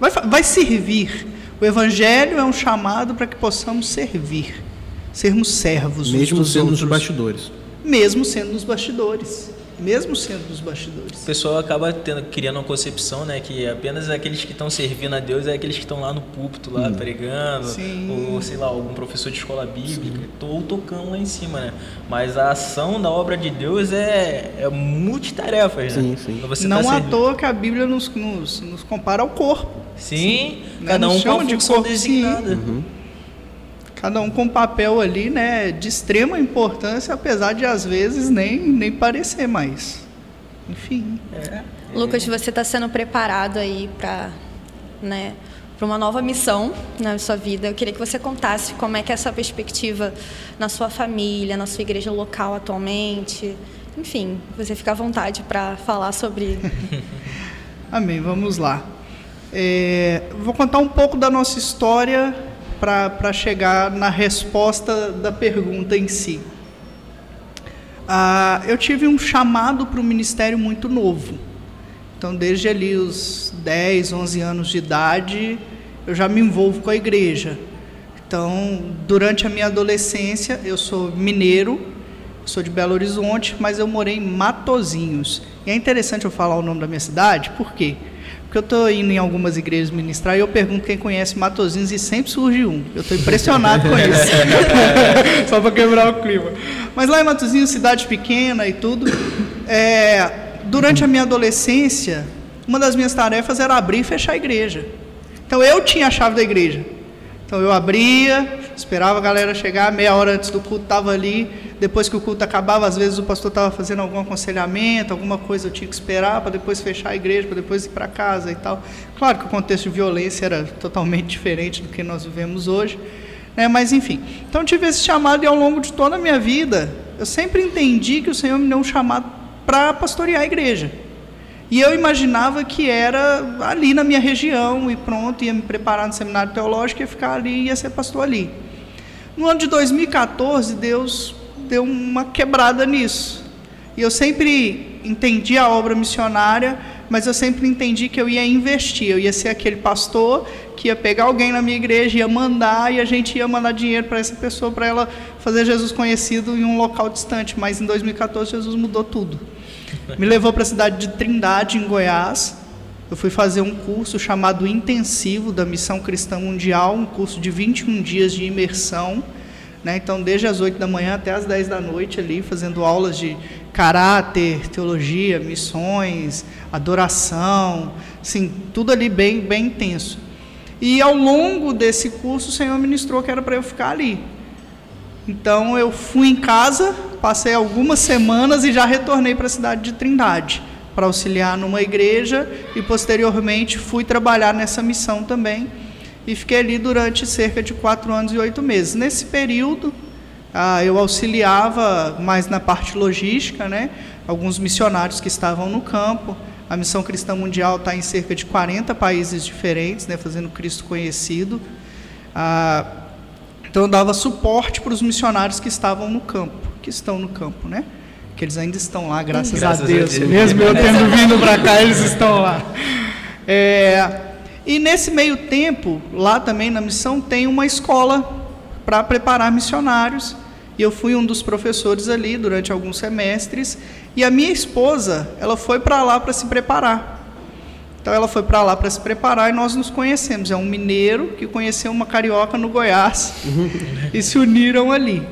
Vai, vai servir. O evangelho é um chamado para que possamos servir. Sermos servos uns Mesmo dos sendo nos outros. bastidores. Mesmo sendo nos bastidores. Mesmo sendo nos bastidores. O pessoal acaba tendo, criando uma concepção, né, que apenas aqueles que estão servindo a Deus é aqueles que estão lá no púlpito, lá pregando, Sim. ou sei lá, algum professor de escola bíblica, ou tocando lá em cima, né? Mas a ação da obra de Deus é, é multitarefas, né? Sim, sim. Quando você Não tá à toa que a Bíblia nos, nos, nos compara ao corpo. Sim, Né? cada Nos um com chama a de função corpo, sim. designada. Cada um com um papel ali, né, de extrema importância, apesar de às vezes nem, nem parecer mais. Enfim. Lucas, você está sendo preparado aí para né, para uma nova missão na sua vida. Eu queria que você contasse como é que é essa perspectiva na sua família, na sua igreja local atualmente. Enfim, você fica à vontade para falar sobre. [laughs] Amém, vamos lá. É, vou contar um pouco da nossa história para chegar na resposta da pergunta em si. Ah, eu tive um chamado para o ministério muito novo. Então, desde ali os 10, 11 anos de idade, eu já me envolvo com a igreja. Então, durante a minha adolescência, eu sou mineiro, sou de Belo Horizonte, mas eu morei em Matozinhos. E é interessante eu falar o nome da minha cidade, por quê? Porque eu estou indo em algumas igrejas ministrar e eu pergunto quem conhece Matozinhos e sempre surge um. Eu estou impressionado com isso. [laughs] Só para quebrar o clima. Mas lá em Matozinhos, cidade pequena e tudo, é, durante a minha adolescência, uma das minhas tarefas era abrir e fechar a igreja. Então eu tinha a chave da igreja. Então eu abria, esperava a galera chegar, meia hora antes do culto estava ali. Depois que o culto acabava, às vezes o pastor estava fazendo algum aconselhamento, alguma coisa eu tinha que esperar para depois fechar a igreja, para depois ir para casa e tal. Claro que o contexto de violência era [laughs] totalmente diferente do que nós vivemos hoje, né? mas enfim. Então eu tive esse chamado e ao longo de toda a minha vida, eu sempre entendi que o Senhor me deu um chamado para pastorear a igreja. E eu imaginava que era ali na minha região e pronto, ia me preparar no seminário teológico, ia ficar ali, ia ser pastor ali. No ano de 2014, Deus deu uma quebrada nisso. E eu sempre entendi a obra missionária, mas eu sempre entendi que eu ia investir, eu ia ser aquele pastor que ia pegar alguém na minha igreja, ia mandar e a gente ia mandar dinheiro para essa pessoa para ela fazer Jesus conhecido em um local distante. Mas em 2014 Jesus mudou tudo. Me levou para a cidade de Trindade, em Goiás. Eu fui fazer um curso chamado Intensivo da Missão Cristã Mundial, um curso de 21 dias de imersão. Né? Então, desde as 8 da manhã até as 10 da noite, ali, fazendo aulas de caráter, teologia, missões, adoração, assim, tudo ali bem, bem intenso. E ao longo desse curso, o Senhor ministrou que era para eu ficar ali. Então eu fui em casa, passei algumas semanas e já retornei para a cidade de Trindade para auxiliar numa igreja e posteriormente fui trabalhar nessa missão também e fiquei ali durante cerca de quatro anos e oito meses. Nesse período ah, eu auxiliava mais na parte logística, né? Alguns missionários que estavam no campo. A Missão Cristã Mundial está em cerca de 40 países diferentes, né? Fazendo Cristo conhecido. Ah, então eu dava suporte para os missionários que estavam no campo, que estão no campo, né? Que eles ainda estão lá, graças, graças a, Deus. a, Deus. Mesmo eu tendo vindo para cá, eles estão lá. [laughs] É, e nesse meio tempo, lá também na missão, tem uma escola para preparar missionários. E eu fui um dos professores ali durante alguns semestres. E a minha esposa, ela foi para lá para se preparar. Então ela foi para lá para se preparar e nós nos conhecemos. É um mineiro que conheceu uma carioca no Goiás [laughs] e se uniram ali.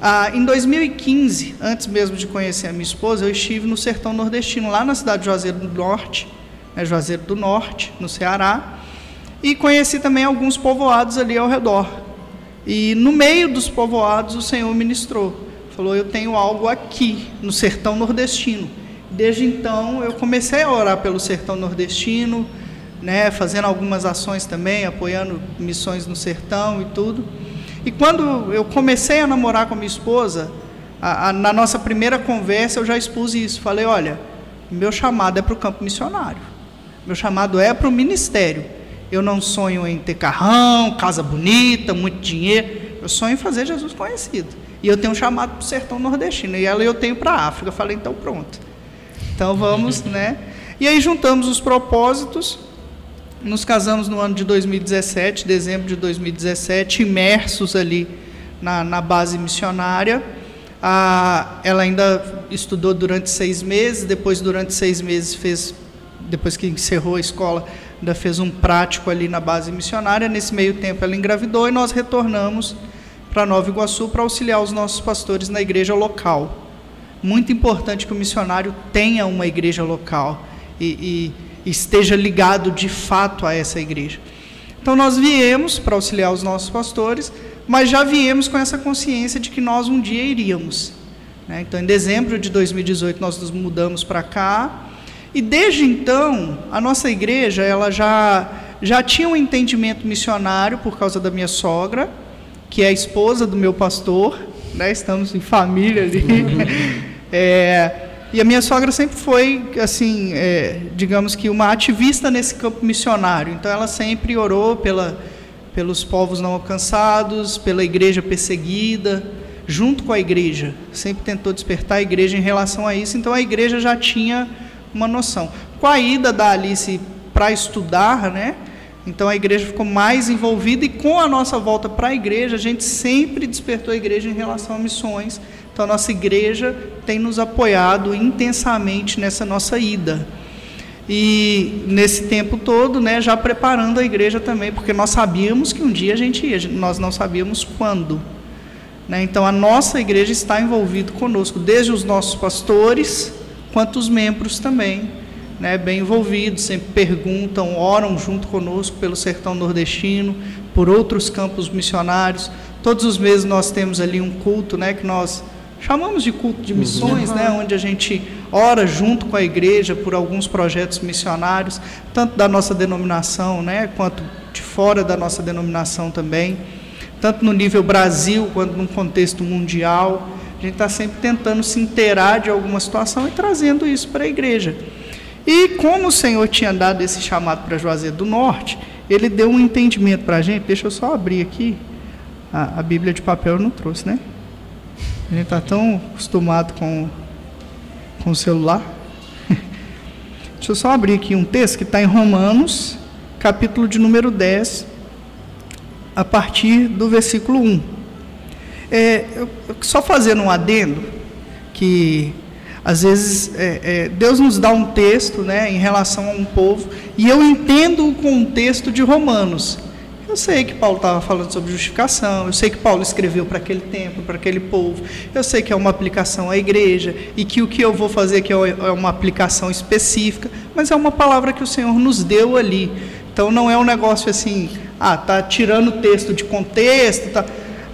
Ah, em 2015, antes mesmo de conhecer a minha esposa, eu estive no sertão nordestino, lá na cidade de Juazeiro do Norte, né, Juazeiro do Norte, no Ceará, e conheci também alguns povoados ali ao redor. E no meio dos povoados o Senhor ministrou. Falou: Eu tenho algo aqui, no sertão nordestino Desde então, eu comecei a orar pelo sertão nordestino, né, fazendo algumas ações também, apoiando missões no sertão e tudo. E quando eu comecei a namorar com a minha esposa, a, a, na nossa primeira conversa eu já expus isso. Falei: olha, meu chamado é para o campo missionário, meu chamado é para o ministério. Eu não sonho em ter carrão, casa bonita, muito dinheiro. Eu sonho em fazer Jesus conhecido. E eu tenho um chamado para o sertão nordestino. E ela eu tenho para a África. Eu falei: então pronto. Então vamos, [laughs] né? E aí juntamos os propósitos, nos casamos no ano de 2017, dezembro de 2017, imersos ali na, na base missionária. Ah, ela ainda estudou durante seis meses, depois durante seis meses fez, depois que encerrou a escola, ainda fez um prático ali na base missionária. Nesse meio tempo ela engravidou e nós retornamos para Nova Iguaçu para auxiliar os nossos pastores na igreja local muito importante que o missionário tenha uma igreja local e, e esteja ligado de fato a essa igreja. Então nós viemos para auxiliar os nossos pastores, mas já viemos com essa consciência de que nós um dia iríamos. Né? Então em dezembro de 2018 nós nos mudamos para cá e desde então a nossa igreja ela já já tinha um entendimento missionário por causa da minha sogra, que é a esposa do meu pastor, né? estamos em família ali. [laughs] É, e a minha sogra sempre foi, assim, é, digamos que uma ativista nesse campo missionário. Então, ela sempre orou pela, pelos povos não alcançados, pela igreja perseguida, junto com a igreja. Sempre tentou despertar a igreja em relação a isso. Então, a igreja já tinha uma noção. Com a ida da Alice para estudar, né? Então a igreja ficou mais envolvida e com a nossa volta para a igreja, a gente sempre despertou a igreja em relação a missões então, a nossa igreja tem nos apoiado intensamente nessa nossa ida. E nesse tempo todo, né, já preparando a igreja também, porque nós sabíamos que um dia a gente ia, nós não sabíamos quando. Né? Então, a nossa igreja está envolvida conosco, desde os nossos pastores, quanto os membros também, né, bem envolvidos, sempre perguntam, oram junto conosco pelo sertão nordestino, por outros campos missionários. Todos os meses nós temos ali um culto, né, que nós chamamos de culto de missões, uhum. né, onde a gente ora junto com a igreja por alguns projetos missionários, tanto da nossa denominação, né, quanto de fora da nossa denominação também, tanto no nível Brasil quanto no contexto mundial. A gente está sempre tentando se inteirar de alguma situação e trazendo isso para a igreja. E como o Senhor tinha dado esse chamado para Juazeiro do Norte, ele deu um entendimento para a gente. Deixa eu só abrir aqui A, Bíblia de papel eu não trouxe, né? A gente está tão acostumado com, com o celular. [laughs] Deixa eu só abrir aqui um texto que está em Romanos, capítulo de número 10, a partir do versículo 1. É, só fazendo um adendo, que às vezes é, é, Deus nos dá um texto né, em relação a um povo, e eu entendo o contexto de Romanos. Eu sei que Paulo estava falando sobre justificação, eu sei que Paulo escreveu para aquele tempo, para aquele povo, eu sei que é uma aplicação à igreja, e que o que eu vou fazer aqui é, é uma aplicação específica, mas é uma palavra que o Senhor nos deu ali. Então não é um negócio assim, ah, tá tirando o texto de contexto, tá.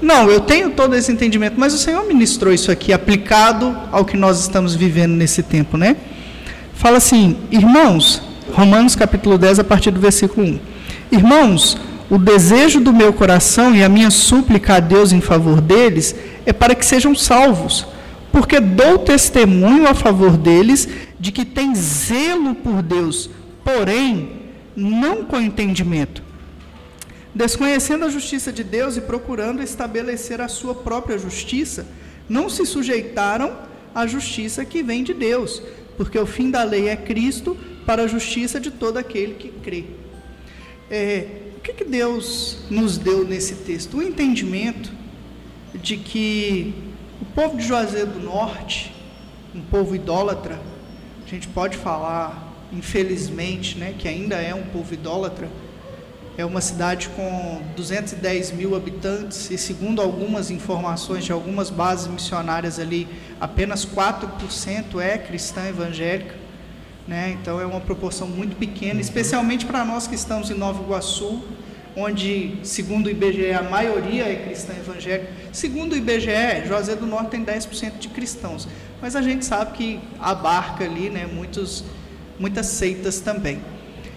Não, eu tenho todo esse entendimento, mas o Senhor ministrou isso aqui aplicado ao que nós estamos vivendo nesse tempo, né? Fala assim, irmãos, Romanos capítulo 10, a partir do versículo 1. Irmãos, o desejo do meu coração e a minha súplica a Deus em favor deles é para que sejam salvos, porque dou testemunho a favor deles de que têm zelo por Deus, porém, não com entendimento desconhecendo a justiça de Deus e procurando estabelecer a sua própria justiça, não se sujeitaram à justiça que vem de Deus, porque o fim da lei é Cristo para a justiça de todo aquele que crê. É, o que, que Deus nos deu nesse texto? O entendimento de que o povo de Juazeiro do Norte, um povo idólatra, a gente pode falar, infelizmente, né, que ainda é um povo idólatra, é uma cidade com 210 mil habitantes e, segundo algumas informações de algumas bases missionárias ali, apenas 4% é cristã evangélica. Né? Então, é uma proporção muito pequena, especialmente para nós que estamos em Nova Iguaçu, onde, segundo o IBGE, a maioria é cristã evangélica. Segundo o IBGE, Juazeiro do Norte tem 10% de cristãos, mas a gente sabe que abarca ali né, muitos, muitas seitas também.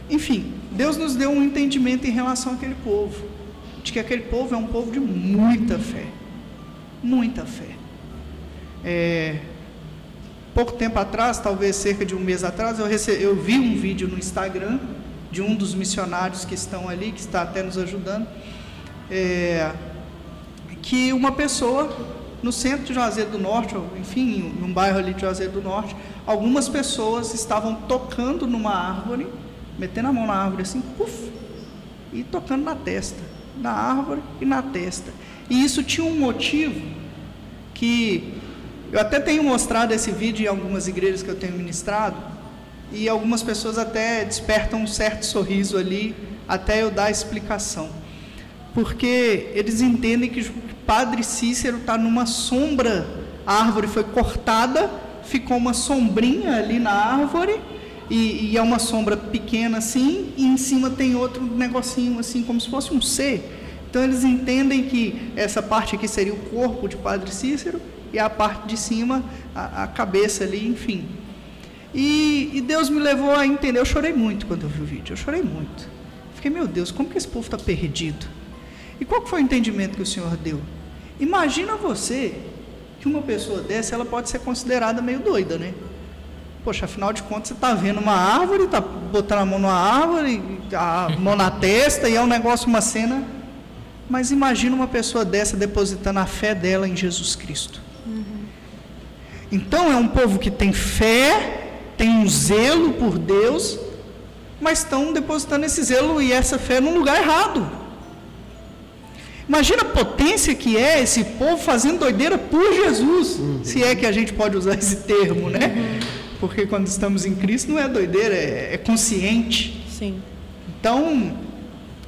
Enfim, Deus nos deu um entendimento em relação àquele povo, de que aquele povo é um povo de muita fé, muita fé. É, pouco tempo atrás, talvez cerca de um mês atrás, eu, eu vi um vídeo no Instagram de um dos missionários que estão ali, que está até nos ajudando, é, que uma pessoa no centro de Juazeiro do Norte, enfim, num bairro ali de Juazeiro do Norte, algumas pessoas estavam tocando numa árvore metendo a mão na árvore assim, puf, e tocando na testa, na árvore e na testa. E isso tinha um motivo que eu até tenho mostrado esse vídeo em algumas igrejas que eu tenho ministrado, e algumas pessoas até despertam um certo sorriso ali, até eu dar a explicação. Porque eles entendem que o Padre Cícero está numa sombra, a árvore foi cortada, ficou uma sombrinha ali na árvore, e, e, é uma sombra pequena assim, e em cima tem outro negocinho assim, como se fosse um C. Então eles entendem que essa parte aqui seria o corpo de Padre Cícero e a parte de cima, a, a cabeça ali, enfim. E, e, Deus me levou a entender. Eu chorei muito quando eu vi o vídeo, eu chorei muito. Fiquei, meu Deus, como que esse povo está perdido? E qual foi o entendimento que o Senhor deu? Imagina você que uma pessoa dessa ela pode ser considerada meio doida, né? Poxa, afinal de contas, você está vendo uma árvore, está botando a mão numa árvore, a mão na testa, e é um negócio, uma cena. Mas imagina uma pessoa dessa depositando a fé dela em Jesus Cristo. Uhum. Então é um povo que tem fé, tem um zelo por Deus, mas estão depositando esse zelo e essa fé num lugar errado. Imagina a potência que é esse povo fazendo doideira por Jesus, uhum. se é que a gente pode usar esse termo, né? Uhum porque quando estamos em Cristo não é doideira, é, é consciente. Sim. Então,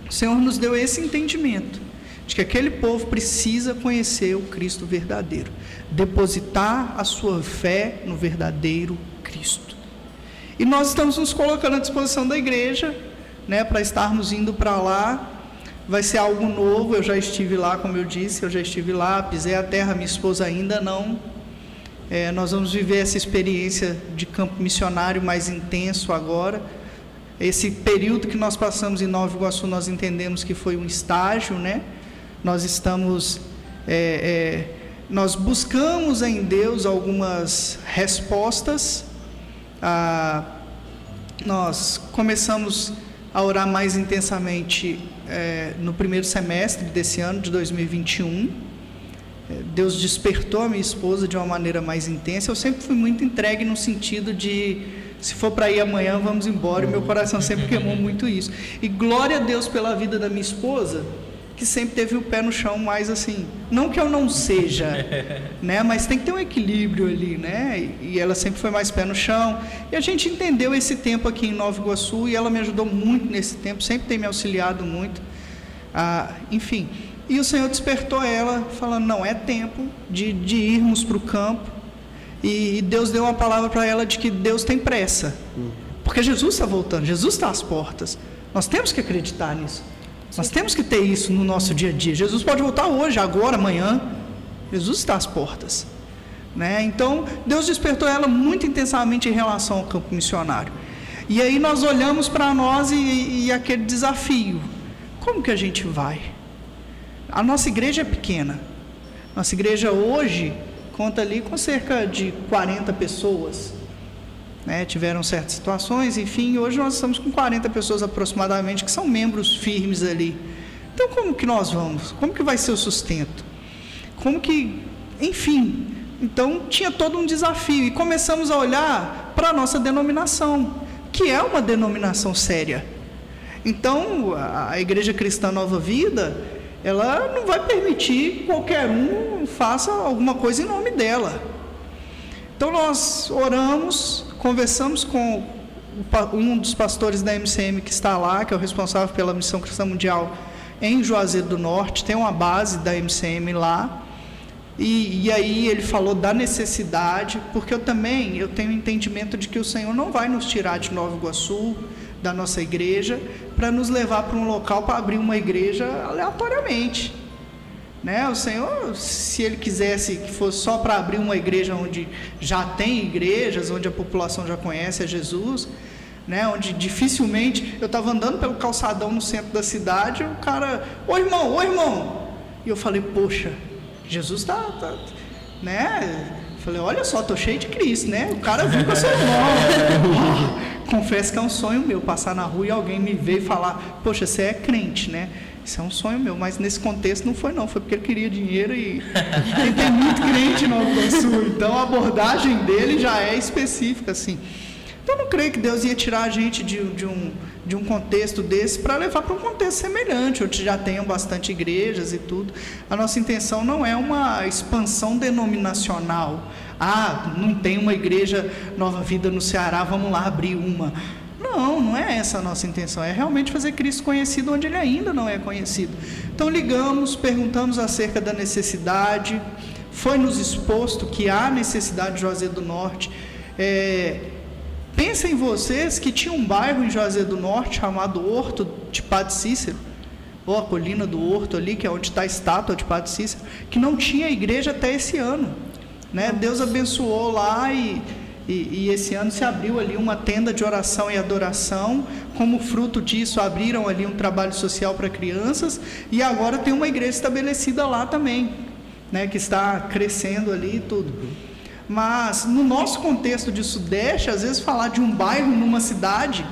o Senhor nos deu esse entendimento de que aquele povo precisa conhecer o Cristo verdadeiro, depositar a sua fé no verdadeiro Cristo. E nós estamos nos colocando à disposição da igreja, né, para estarmos indo para lá. Vai ser algo novo. Eu já estive lá, como eu disse, eu já estive lá, pisei a terra, minha esposa ainda não, é, nós vamos viver essa experiência de campo missionário mais intenso agora. Esse período que nós passamos em Nova Iguaçu, nós entendemos que foi um estágio, né? Nós estamos, é, é, nós buscamos em Deus algumas respostas. Ah, nós começamos a orar mais intensamente é, no primeiro semestre desse ano de 2021. É, Deus despertou a minha esposa de uma maneira mais intensa. Eu sempre fui muito entregue no sentido de se for para ir amanhã, vamos embora. E meu coração sempre queimou muito isso. E glória a Deus pela vida da minha esposa, que sempre teve o pé no chão mais assim. Não que eu não seja, [laughs] né? Mas tem que ter um equilíbrio ali, né? E ela sempre foi mais pé no chão. E a gente entendeu esse tempo aqui em Nova Iguaçu e ela me ajudou muito nesse tempo, sempre tem me auxiliado muito. Ah, enfim. E o Senhor despertou ela, falando: não, é tempo de, de irmos para o campo e Deus deu uma palavra para ela de que Deus tem pressa. Porque Jesus está voltando, Jesus está às portas. Nós temos que acreditar nisso. Nós temos que ter isso no nosso dia a dia. Jesus pode voltar hoje, agora, amanhã. Jesus está às portas. Né? Então, Deus despertou ela muito intensamente em relação ao campo missionário. E aí nós olhamos para nós e, e aquele desafio. Como que a gente vai? A nossa igreja é pequena. Nossa igreja hoje conta ali com cerca de 40 pessoas. Né? Tiveram certas situações, enfim, hoje nós estamos com 40 pessoas aproximadamente que são membros firmes ali. Então, como que nós vamos? Como que vai ser o sustento? Como que, enfim, então tinha todo um desafio e começamos a olhar para a nossa denominação, que é uma denominação séria. Então, a Igreja Cristã Nova Vida, ela não vai permitir que qualquer um faça alguma coisa em nome dela. Então nós oramos, conversamos com um dos pastores da MCM que está lá, que é o responsável pela Missão Cristã Mundial em Juazeiro do Norte, tem uma base da MCM lá. E, e, aí ele falou da necessidade, porque eu também eu tenho entendimento de que o Senhor não vai nos tirar de Nova Iguaçu, da nossa igreja para nos levar para um local para abrir uma igreja aleatoriamente. Né? O Senhor, se Ele quisesse que fosse só para abrir uma igreja onde já tem igrejas, onde a população já conhece a Jesus, né? onde dificilmente eu estava andando pelo calçadão no centro da cidade, o cara, ô irmão, ô irmão, e eu falei, poxa, Jesus está, tá, né? Falei, olha só, tô cheio de Cristo, né? O cara viu que eu sou irmão. [laughs] [laughs] Confesso que é um sonho meu passar na rua e alguém me ver e falar, poxa, você é crente, né? Isso é um sonho meu, mas nesse contexto não foi não, foi porque ele queria dinheiro e, [laughs] e tem muito crente no Nova Sul, então a abordagem dele já é específica, assim. Então, eu não creio que Deus ia tirar a gente de, de um, de um contexto desse para levar para um contexto semelhante, onde já tenham bastante igrejas e tudo. A nossa intenção não é uma expansão denominacional. Ah, não tem uma igreja Nova Vida no Ceará, vamos lá abrir uma. Não, não é essa a nossa intenção. É realmente fazer Cristo conhecido onde ele ainda não é conhecido. Então ligamos, perguntamos acerca da necessidade, foi nos exposto que há necessidade de Juazeiro do Norte. É, Pensem vocês que tinha um bairro em Juazeiro do Norte chamado Horto de Padre Cícero, ou a colina do Horto ali, que é onde está a estátua de Padre Cícero, que não tinha igreja até esse ano. Né? Deus abençoou lá e, e, e, esse ano se abriu ali uma tenda de oração e adoração. Como fruto disso, abriram ali um trabalho social para crianças e agora tem uma igreja estabelecida lá também, né? que está crescendo ali e tudo. Mas no nosso contexto de Sudeste, às vezes falar de um bairro numa cidade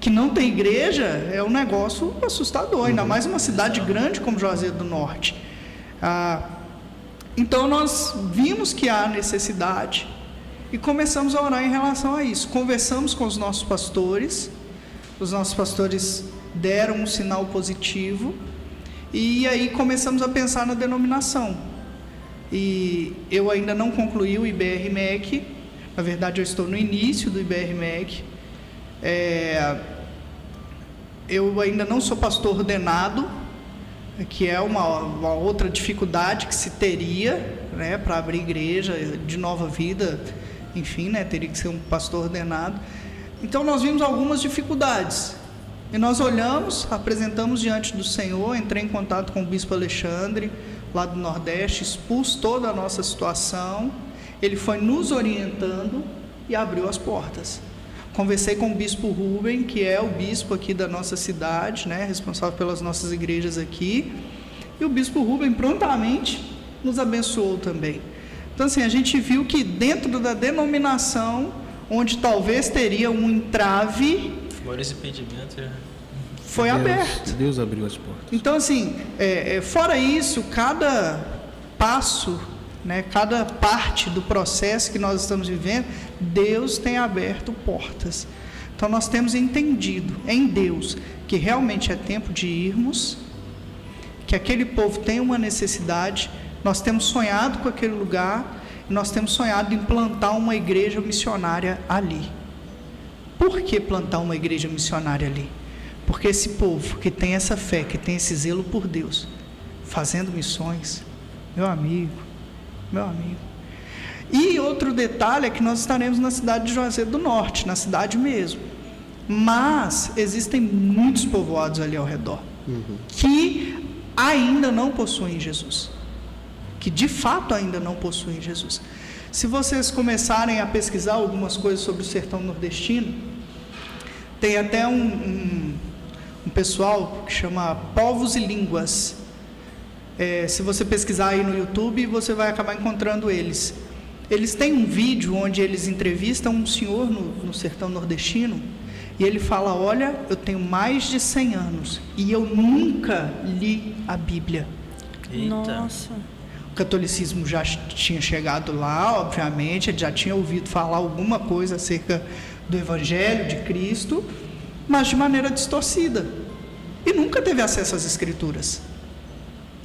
que não tem igreja é um negócio assustador, ainda mais uma cidade grande como Juazeiro do Norte. Ah, então nós vimos que há necessidade e começamos a orar em relação a isso. Conversamos com os nossos pastores, os nossos pastores deram um sinal positivo e aí começamos a pensar na denominação. E eu ainda não concluí o IBR-MEC, na verdade eu estou no início do IBR-MEC. É, eu ainda não sou pastor ordenado, que é uma, uma outra dificuldade que se teria né, para abrir igreja de nova vida, enfim, né, teria que ser um pastor ordenado. Então nós vimos algumas dificuldades. E nós olhamos, apresentamos diante do Senhor, entrei em contato com o bispo Alexandre, lá do Nordeste, expus toda a nossa situação, ele foi nos orientando e abriu as portas. Conversei com o bispo Rubem, que é o bispo aqui da nossa cidade, né, responsável pelas nossas igrejas aqui, e o bispo Rubem prontamente nos abençoou também. Então, assim, a gente viu que dentro da denominação, onde talvez teria um entrave. Fora esse impedimento, foi Deus, aberto. Deus abriu as portas. Então, assim, é, é, fora isso, cada passo, né, cada parte do processo que nós estamos vivendo, Deus tem aberto portas. Então, nós temos entendido em Deus que realmente é tempo de irmos, que aquele povo tem uma necessidade, nós temos sonhado com aquele lugar, nós temos sonhado em plantar uma igreja missionária ali. Por que plantar uma igreja missionária ali? Porque esse povo que tem essa fé, que tem esse zelo por Deus, fazendo missões, meu amigo, meu amigo. E outro detalhe é que nós estaremos na cidade de Juazeiro do Norte, na cidade mesmo. Mas existem muitos povoados ali ao redor que ainda não possuem Jesus. Que de fato ainda não possuem Jesus. Se vocês começarem a pesquisar algumas coisas sobre o sertão nordestino, tem até um, um, um pessoal que chama Povos e Línguas. É, se você pesquisar aí no YouTube, você vai acabar encontrando eles. Eles têm um vídeo onde eles entrevistam um senhor no, no sertão nordestino e ele fala: Olha, eu tenho mais de 100 anos e eu nunca li a Bíblia. Eita. Nossa. O catolicismo já tinha chegado lá, obviamente, ele já tinha ouvido falar alguma coisa acerca do Evangelho de Cristo, mas de maneira distorcida. E nunca teve acesso às Escrituras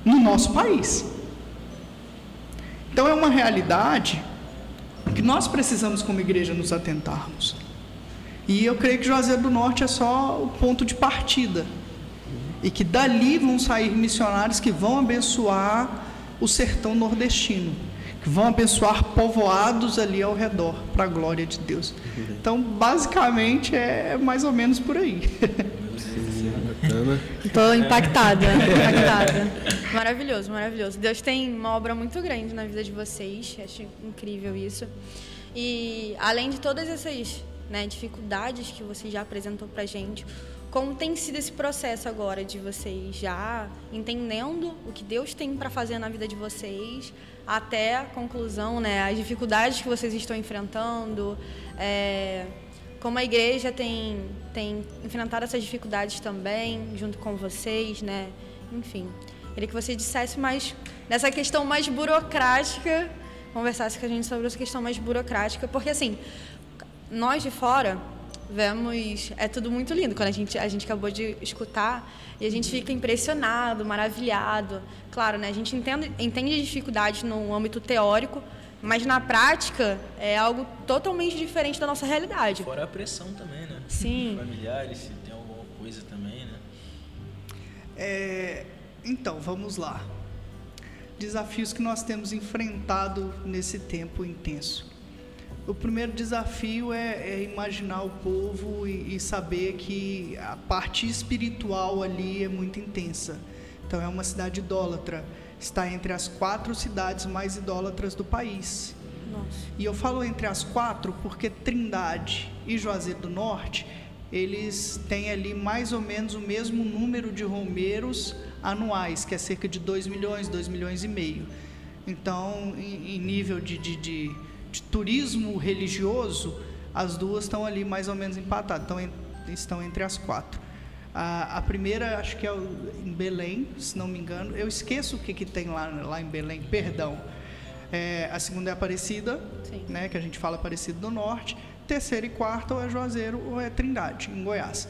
no nosso país. Então é uma realidade que nós precisamos, como igreja, nos atentarmos. E eu creio que Juazeiro do Norte é só o ponto de partida. E que dali vão sair missionários que vão abençoar o sertão nordestino, que vão abençoar povoados ali ao redor, para a glória de Deus. Então, basicamente, é mais ou menos por aí. [laughs] Bacana. Estou impactada, [laughs] impactada. Maravilhoso, maravilhoso. Deus tem uma obra muito grande na vida de vocês. Acho incrível isso. E além de todas essas né, dificuldades que você já apresentou pra gente, como tem sido esse processo agora de vocês já entendendo o que Deus tem para fazer na vida de vocês, até a conclusão, né, as dificuldades que vocês estão enfrentando, é, como a igreja tem, tem enfrentado essas dificuldades também, junto com vocês, né? Enfim, queria que você dissesse mais dessa questão mais burocrática, conversasse com a gente sobre essa questão mais burocrática, porque assim, nós de fora vemos, é tudo muito lindo quando a gente a gente acabou de escutar e a gente fica impressionado, maravilhado. Claro, né? A gente entende entende dificuldades no âmbito teórico, mas na prática é algo totalmente diferente da nossa realidade. Fora a pressão também, né? Sim. Familiares, se tem alguma coisa também, né? É, então, vamos lá. Desafios que nós temos enfrentado nesse tempo intenso. O primeiro desafio é, é imaginar o povo e, e saber que a parte espiritual ali é muito intensa. Então, é uma cidade idólatra. Está entre as quatro cidades mais idólatras do país. Nossa. E eu falo entre as quatro porque Trindade e Juazeiro do Norte, eles têm ali mais ou menos o mesmo número de romeiros anuais, que é cerca de 2 milhões, 2 milhões e meio. Então, em, em nível de, de, de, de turismo religioso, as duas estão ali mais ou menos empatadas, então, en- estão entre as quatro. A, a primeira, acho que é em Belém, se não me engano. Eu esqueço o que, que tem lá, lá em Belém, perdão. É, a segunda é Aparecida, Sim. né, que a gente fala Aparecida do Norte. Terceira e quarta ou é Juazeiro ou é Trindade, em Goiás.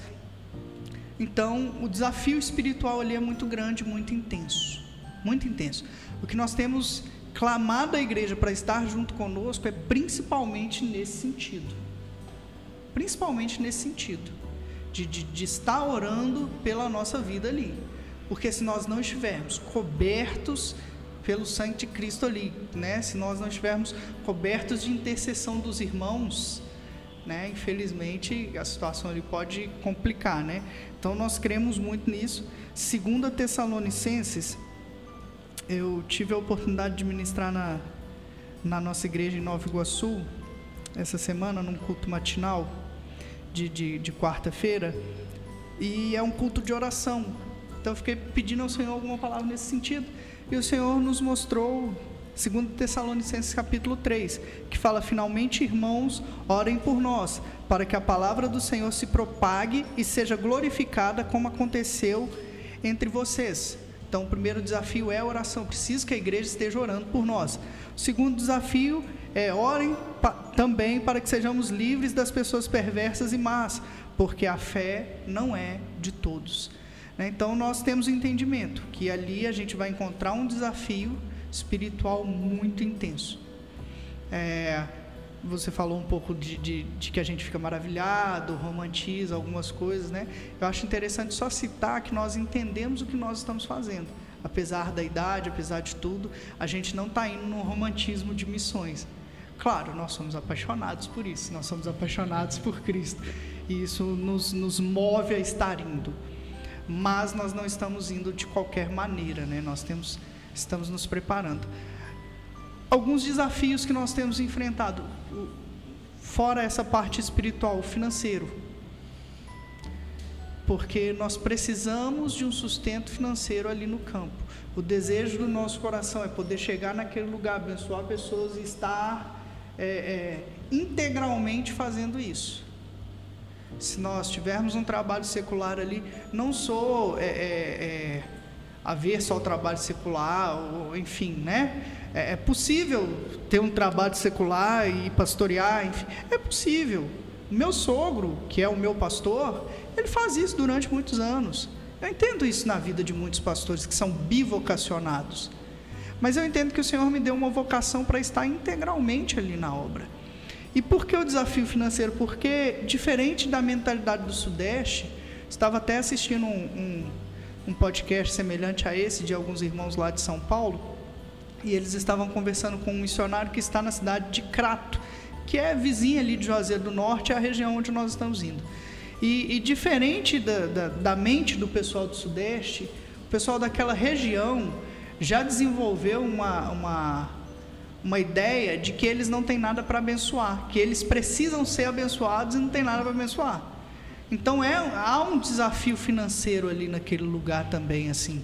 Então, o desafio espiritual ali é muito grande, muito intenso. Muito intenso. O que nós temos clamado à igreja para estar junto conosco é principalmente nesse sentido. Principalmente nesse sentido. De, de, de estar orando pela nossa vida ali. Porque se nós não estivermos cobertos pelo sangue de Cristo ali, né? Se nós não estivermos cobertos de intercessão dos irmãos, né? Infelizmente a situação ali pode complicar, né? Então nós cremos muito nisso. Segunda Tessalonicenses, eu tive a oportunidade de ministrar na, na nossa igreja em Nova Iguaçu essa semana num culto matinal de, de, de quarta-feira e é um culto de oração. Então eu fiquei pedindo ao Senhor alguma palavra nesse sentido e o Senhor nos mostrou 2 Tessalonicenses capítulo 3, que fala: Finalmente, irmãos, orem por nós, para que a palavra do Senhor se propague e seja glorificada, como aconteceu entre vocês. Então, o primeiro desafio é a oração. Preciso que a igreja esteja orando por nós. O segundo desafio é orem pa também para que sejamos livres das pessoas perversas e más, porque a fé não é de todos. Né? Então, nós temos o entendimento que ali a gente vai encontrar um desafio espiritual muito intenso. É, você falou um pouco de, de, de, que a gente fica maravilhado, romantiza algumas coisas, né? Eu acho interessante só citar que nós entendemos o que nós estamos fazendo. Apesar da idade, apesar de tudo, a gente não está indo no romantismo de missões. Claro, nós somos apaixonados por isso, nós somos apaixonados por Cristo. E isso nos, nos move a estar indo. Mas nós não estamos indo de qualquer maneira, né? Nós temos, estamos nos preparando alguns desafios que nós temos enfrentado, fora essa parte espiritual, financeiro. Porque nós precisamos de um sustento financeiro ali no campo. O desejo do nosso coração é poder chegar naquele lugar, abençoar pessoas e estar é, é, integralmente fazendo isso. Se nós tivermos um trabalho secular ali, não sou é, é, é averso ao trabalho secular, ou, enfim, né? É, é possível ter um trabalho secular e pastorear, enfim, é possível. Meu sogro, que é o meu pastor, ele faz isso durante muitos anos. Eu entendo isso na vida de muitos pastores que são bivocacionados. Mas eu entendo que o Senhor me deu uma vocação para estar integralmente ali na obra. E por que o desafio financeiro? Porque, diferente da mentalidade do Sudeste, estava até assistindo um, um, um podcast semelhante a esse de alguns irmãos lá de São Paulo, e eles estavam conversando com um missionário que está na cidade de Crato, que é vizinha ali de Juazeiro do Norte, é a região onde nós estamos indo. E, e diferente da, da, da, mente do pessoal do Sudeste, o pessoal daquela região já desenvolveu uma, uma, uma ideia de que eles não têm nada para abençoar, que eles precisam ser abençoados e não tem nada para abençoar. Então é, há um desafio financeiro ali naquele lugar também, assim.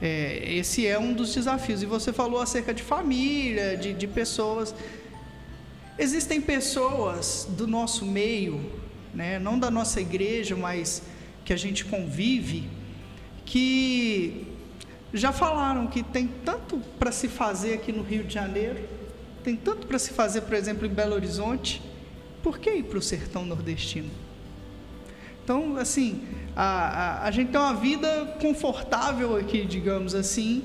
É, esse é um dos desafios. E você falou acerca de família, de, de pessoas. Existem pessoas do nosso meio, né, não da nossa igreja, mas que a gente convive, que já falaram que tem tanto para se fazer aqui no Rio de Janeiro, tem tanto para se fazer, por exemplo, em Belo Horizonte, por que ir para o sertão nordestino? Então, assim, a, a, a gente tem uma vida confortável aqui, digamos assim.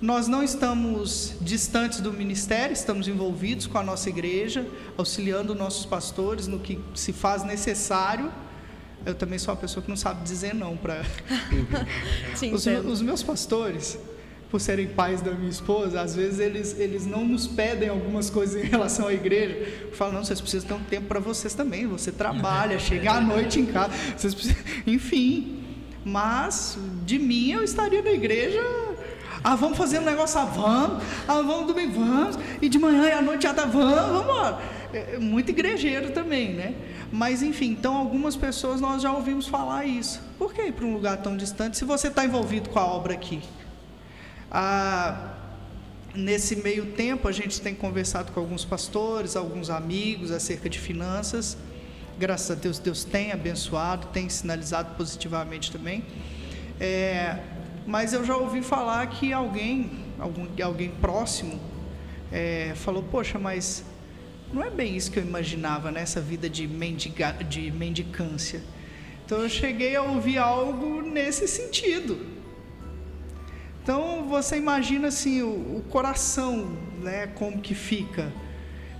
Nós não estamos distantes do ministério, estamos envolvidos com a nossa igreja, auxiliando nossos pastores no que se faz necessário. Eu também sou uma pessoa que não sabe dizer não para [laughs] os, os meus pastores por serem pais da minha esposa, às vezes eles, eles não nos pedem algumas coisas em relação à igreja. Falam, não, vocês precisam ter um tempo para vocês também. Você trabalha, [laughs] chega à noite em casa. Vocês precisam... [laughs] Enfim. Mas de mim eu estaria na igreja. Ah, vamos fazer um negócio, ah, vamos. Ah, vamos domingo, vamos. E de manhã e à noite já tá, vamos, vamos embora. É, é muito igrejeiro também, né? Mas enfim, então algumas pessoas nós já ouvimos falar isso. Por que ir para um lugar tão distante se você está envolvido com a obra aqui? Ah, nesse meio tempo, a gente tem conversado com alguns pastores, alguns amigos acerca de finanças. Graças a Deus, Deus tem abençoado, tem sinalizado positivamente também. É, mas eu já ouvi falar que alguém, algum, alguém próximo, é, falou: Poxa, mas não é bem isso que eu imaginava nessa né? vida de, mendiga, de mendicância. Então eu cheguei a ouvir algo nesse sentido. Então você imagina assim o, o coração, né, como que fica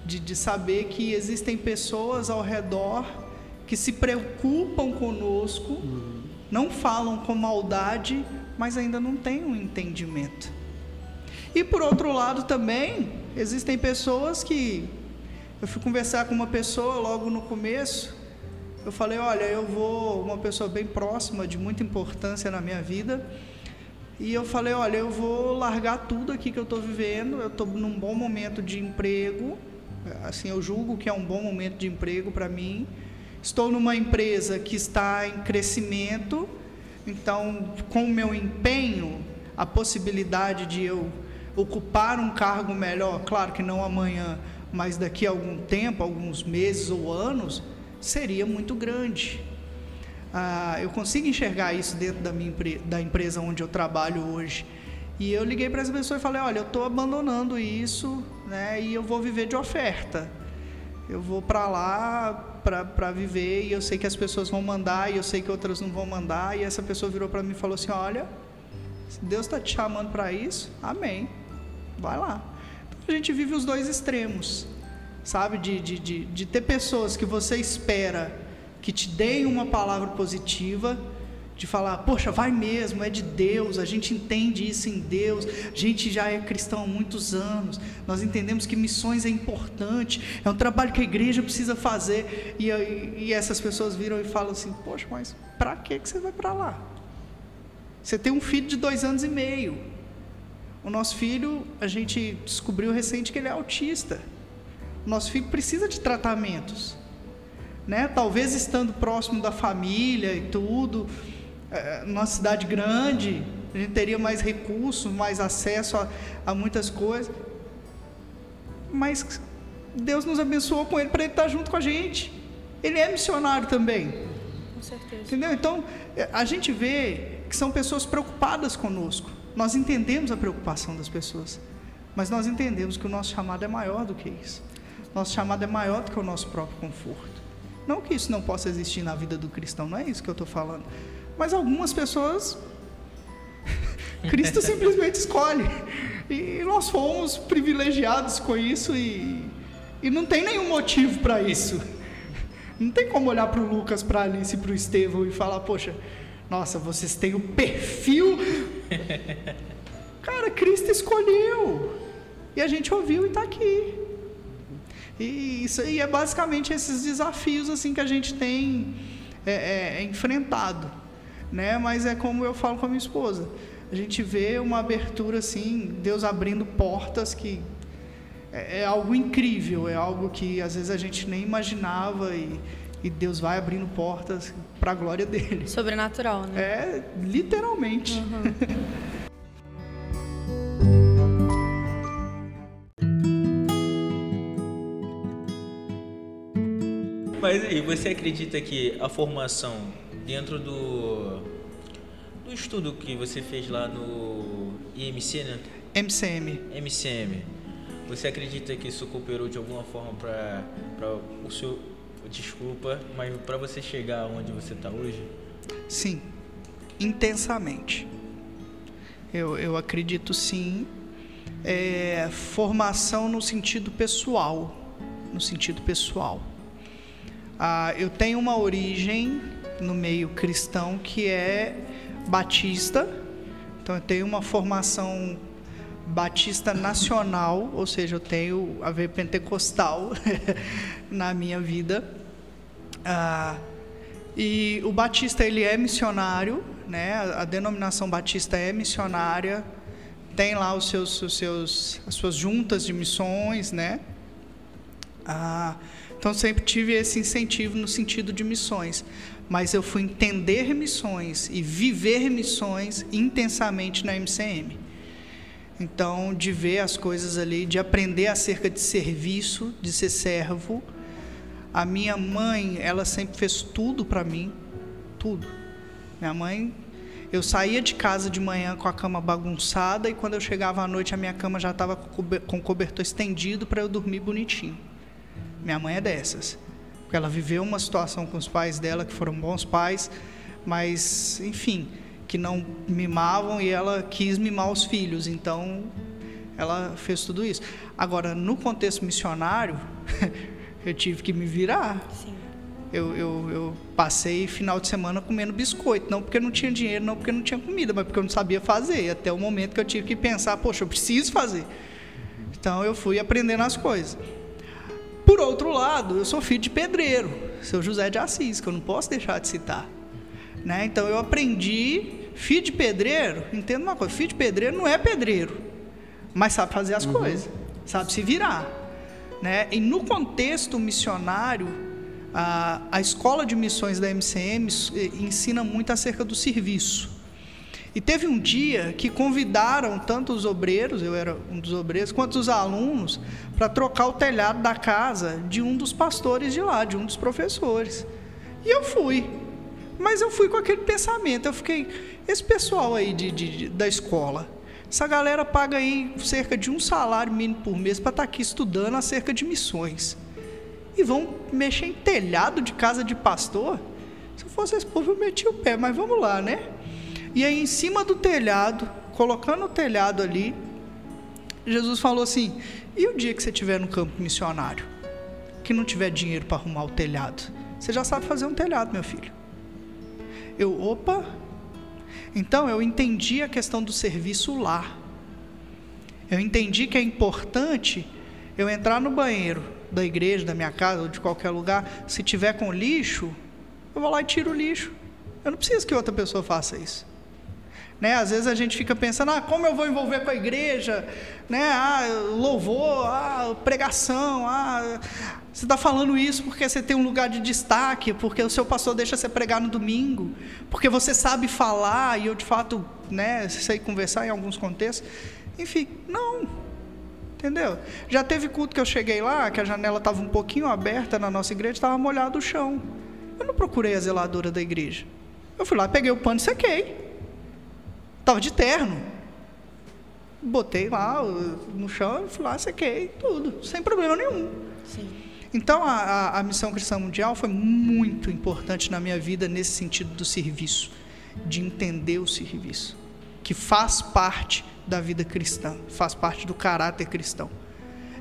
de, de saber que existem pessoas ao redor que se preocupam conosco, uhum. não falam com maldade, mas ainda não têm um entendimento. E por outro lado também existem pessoas que eu fui conversar com uma pessoa logo no começo. Eu falei, olha, eu vou uma pessoa bem próxima de muita importância na minha vida e eu falei, olha, eu vou largar tudo aqui que eu estou vivendo, eu estou num bom momento de emprego, assim, eu julgo que é um bom momento de emprego para mim. Estou numa empresa que está em crescimento, então, com o meu empenho, a possibilidade de eu ocupar um cargo melhor, claro que não amanhã, mas daqui a algum tempo, alguns meses ou anos, seria muito grande. Ah, eu consigo enxergar isso dentro da, minha, da empresa onde eu trabalho hoje. E eu liguei para essa pessoa e falei: olha, eu estou abandonando isso né, e eu vou viver de oferta. Eu vou para lá para viver e eu sei que as pessoas vão mandar e eu sei que outras não vão mandar. E essa pessoa virou para mim e falou assim: olha, se Deus está te chamando para isso, amém. Vai lá. A gente vive os dois extremos, sabe? De, de, de, de ter pessoas que você espera que te deem uma palavra positiva de falar, poxa, vai mesmo, é de Deus, a gente entende isso em Deus, a gente já é cristão há muitos anos, nós entendemos que missões é importante, é um trabalho que a igreja precisa fazer, e, e essas pessoas viram e falam assim, poxa, mas para que você vai para lá? Você tem um filho de dois anos e meio, o nosso filho, a gente descobriu recente que ele é autista, o nosso filho precisa de tratamentos, né? Talvez estando próximo da família e tudo, é, numa cidade grande, a gente teria mais recursos, mais acesso a, a muitas coisas. Mas Deus nos abençoou com ele para ele estar junto com a gente. Ele é missionário também. Com certeza. Entendeu? Então, é, a gente vê que são pessoas preocupadas conosco. Nós entendemos a preocupação das pessoas. Mas nós entendemos que o nosso chamado é maior do que isso. Nosso chamado é maior do que o nosso próprio conforto. Não que isso não possa existir na vida do cristão, não é isso que eu estou falando. Mas algumas pessoas, [laughs] Cristo simplesmente escolhe. E nós fomos privilegiados com isso e, e não tem nenhum motivo para isso. Não tem como olhar para o Lucas, para a Alice, para o Estevão e falar, poxa, nossa, vocês têm o perfil. [laughs] Cara, Cristo escolheu. E a gente ouviu e está aqui. E isso aí é basicamente esses desafios assim que a gente tem é, é, enfrentado né? Mas é como eu falo com a minha esposa. A gente vê uma abertura assim, Deus abrindo portas que é, é algo incrível, é algo que às vezes a gente nem imaginava e, e Deus vai abrindo portas para a glória dele. Sobrenatural, né? É, literalmente. Uhum. Mas aí, você acredita que a formação dentro do, do estudo que você fez lá no IMC, né? MCM. MCM. Você acredita que isso cooperou de alguma forma para o seu. Desculpa, mas para você chegar onde você está hoje? Sim, intensamente. Eu, eu acredito sim. É, formação no sentido pessoal. No sentido pessoal. Ah, eu tenho uma origem no meio cristão que é batista. Então eu tenho uma formação batista nacional, ou seja, eu tenho a ver pentecostal [laughs] na minha vida. Ah, e o batista ele é missionário, né? A, denominação batista é missionária, tem lá os seus, os seus, as suas juntas de missões, né? Ah, então sempre tive esse incentivo no sentido de missões mas eu fui entender missões e viver missões intensamente na MCM. Então, de ver as coisas ali, de aprender acerca de serviço, de ser servo. A minha mãe, ela sempre fez tudo para mim, tudo. Minha mãe, eu saía de casa de manhã com a cama bagunçada e quando eu chegava à noite a minha cama já estava com o cobertor estendido para eu dormir bonitinho. Minha mãe é dessas. Porque ela viveu uma situação com os pais dela que foram bons pais, mas, enfim, que não mimavam e ela quis mimar os filhos. Então, ela fez tudo isso. Agora, no contexto missionário, [laughs] eu tive que me virar. Sim. Eu, eu, eu, passei final de semana comendo biscoito, não porque não tinha dinheiro, não porque não tinha comida, mas porque eu não sabia fazer. Até o momento que eu tive que pensar, poxa, eu preciso fazer. Então eu fui aprendendo as coisas. Por outro lado, eu sou filho de pedreiro, seu José de Assis, que eu não posso deixar de citar. Né? Então eu aprendi, filho de pedreiro, entenda uma coisa, filho de pedreiro não é pedreiro, mas sabe fazer as uhum. coisas, sabe se virar. Né? E no contexto missionário, a, a escola de missões da MCM ensina muito acerca do serviço. E teve um dia que convidaram tanto os obreiros, eu era um dos obreiros, quanto os alunos, para trocar o telhado da casa de um dos pastores de lá, de um dos professores. E eu fui. Mas eu fui com aquele pensamento. Eu fiquei, esse pessoal aí de, de da escola, essa galera paga aí cerca de um salário mínimo por mês para estar tá aqui estudando acerca de missões. E vão mexer em telhado de casa de pastor? Se eu fosse esse povo, eu metia o pé, mas vamos lá, né? E aí, em cima do telhado, colocando o telhado ali, Jesus falou assim: e o dia que você estiver no campo missionário, que não tiver dinheiro para arrumar o telhado? Você já sabe fazer um telhado, meu filho. Eu, opa, então eu entendi a questão do serviço lá. Eu entendi que é importante eu entrar no banheiro da igreja, da minha casa ou de qualquer lugar, se tiver com lixo, eu vou lá e tiro o lixo. Eu não preciso que outra pessoa faça isso. Né? Às vezes a gente fica pensando, ah, como eu vou envolver com a igreja? Né? Ah, louvor, ah, pregação, ah, você está falando isso porque você tem um lugar de destaque, porque o seu pastor deixa você pregar no domingo, porque você sabe falar e eu de fato, né, sei conversar em alguns contextos. Enfim, não. Entendeu? Já teve culto que eu cheguei lá, que a janela estava um pouquinho aberta na nossa igreja, estava molhado o chão. Eu não procurei a zeladora da igreja. Eu fui lá, peguei o pano e sequei. Estava de terno. Botei lá no chão, fui lá, sequei, tudo, sem problema nenhum. Sim. Então, a, a, a, Missão Cristã Mundial foi muito importante na minha vida nesse sentido do serviço, de entender o serviço, que faz parte da vida cristã, faz parte do caráter cristão.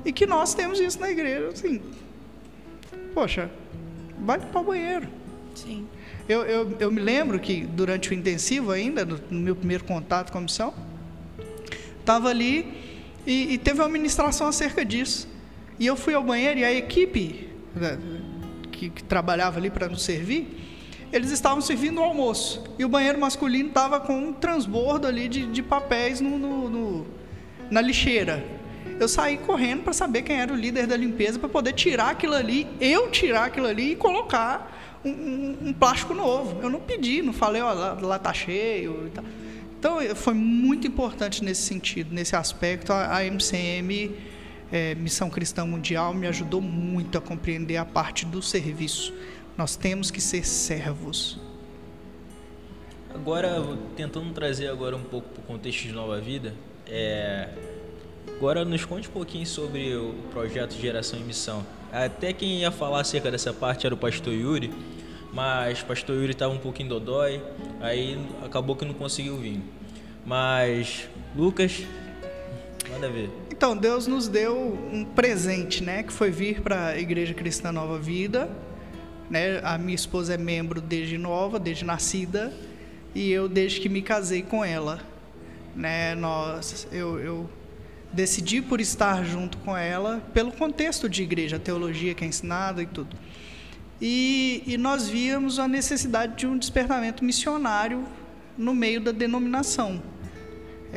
E que nós temos isso na igreja, assim, poxa, vai para o banheiro. Sim. Eu, eu, eu me lembro que durante o intensivo ainda, no, no meu primeiro contato com a missão, estava ali e, e, teve uma ministração acerca disso. E eu fui ao banheiro e a equipe né, que, que trabalhava ali para nos servir, eles estavam servindo o almoço. E o banheiro masculino estava com um transbordo ali de, de papéis no, no, no, na lixeira. Eu saí correndo para saber quem era o líder da limpeza para poder tirar aquilo ali, eu tirar aquilo ali e colocar um, um, um, plástico novo. Eu não pedi, não falei, ó, lá, lá tá cheio. Então, foi muito importante nesse sentido, nesse aspecto. A, a MCM, é, Missão Cristã Mundial, me ajudou muito a compreender a parte do serviço. Nós temos que ser servos. Agora, tentando trazer agora um pouco para o contexto de Nova Vida, é... agora nos conte um pouquinho sobre o projeto Geração e Missão. Até quem ia falar acerca dessa parte era o pastor Yuri, mas o pastor Yuri estava um pouquinho dodói, aí acabou que não conseguiu vir. Mas, Lucas, manda ver. Então, Deus nos deu um presente, né? Que foi vir para a Igreja Cristã Nova Vida. Né? A minha esposa é membro desde nova, desde nascida, e eu desde que me casei com ela. Né? Nós, eu, eu decidi por estar junto com ela pelo contexto de igreja, a teologia que é ensinada e tudo. E, e nós víamos a necessidade de um despertamento missionário no meio da denominação.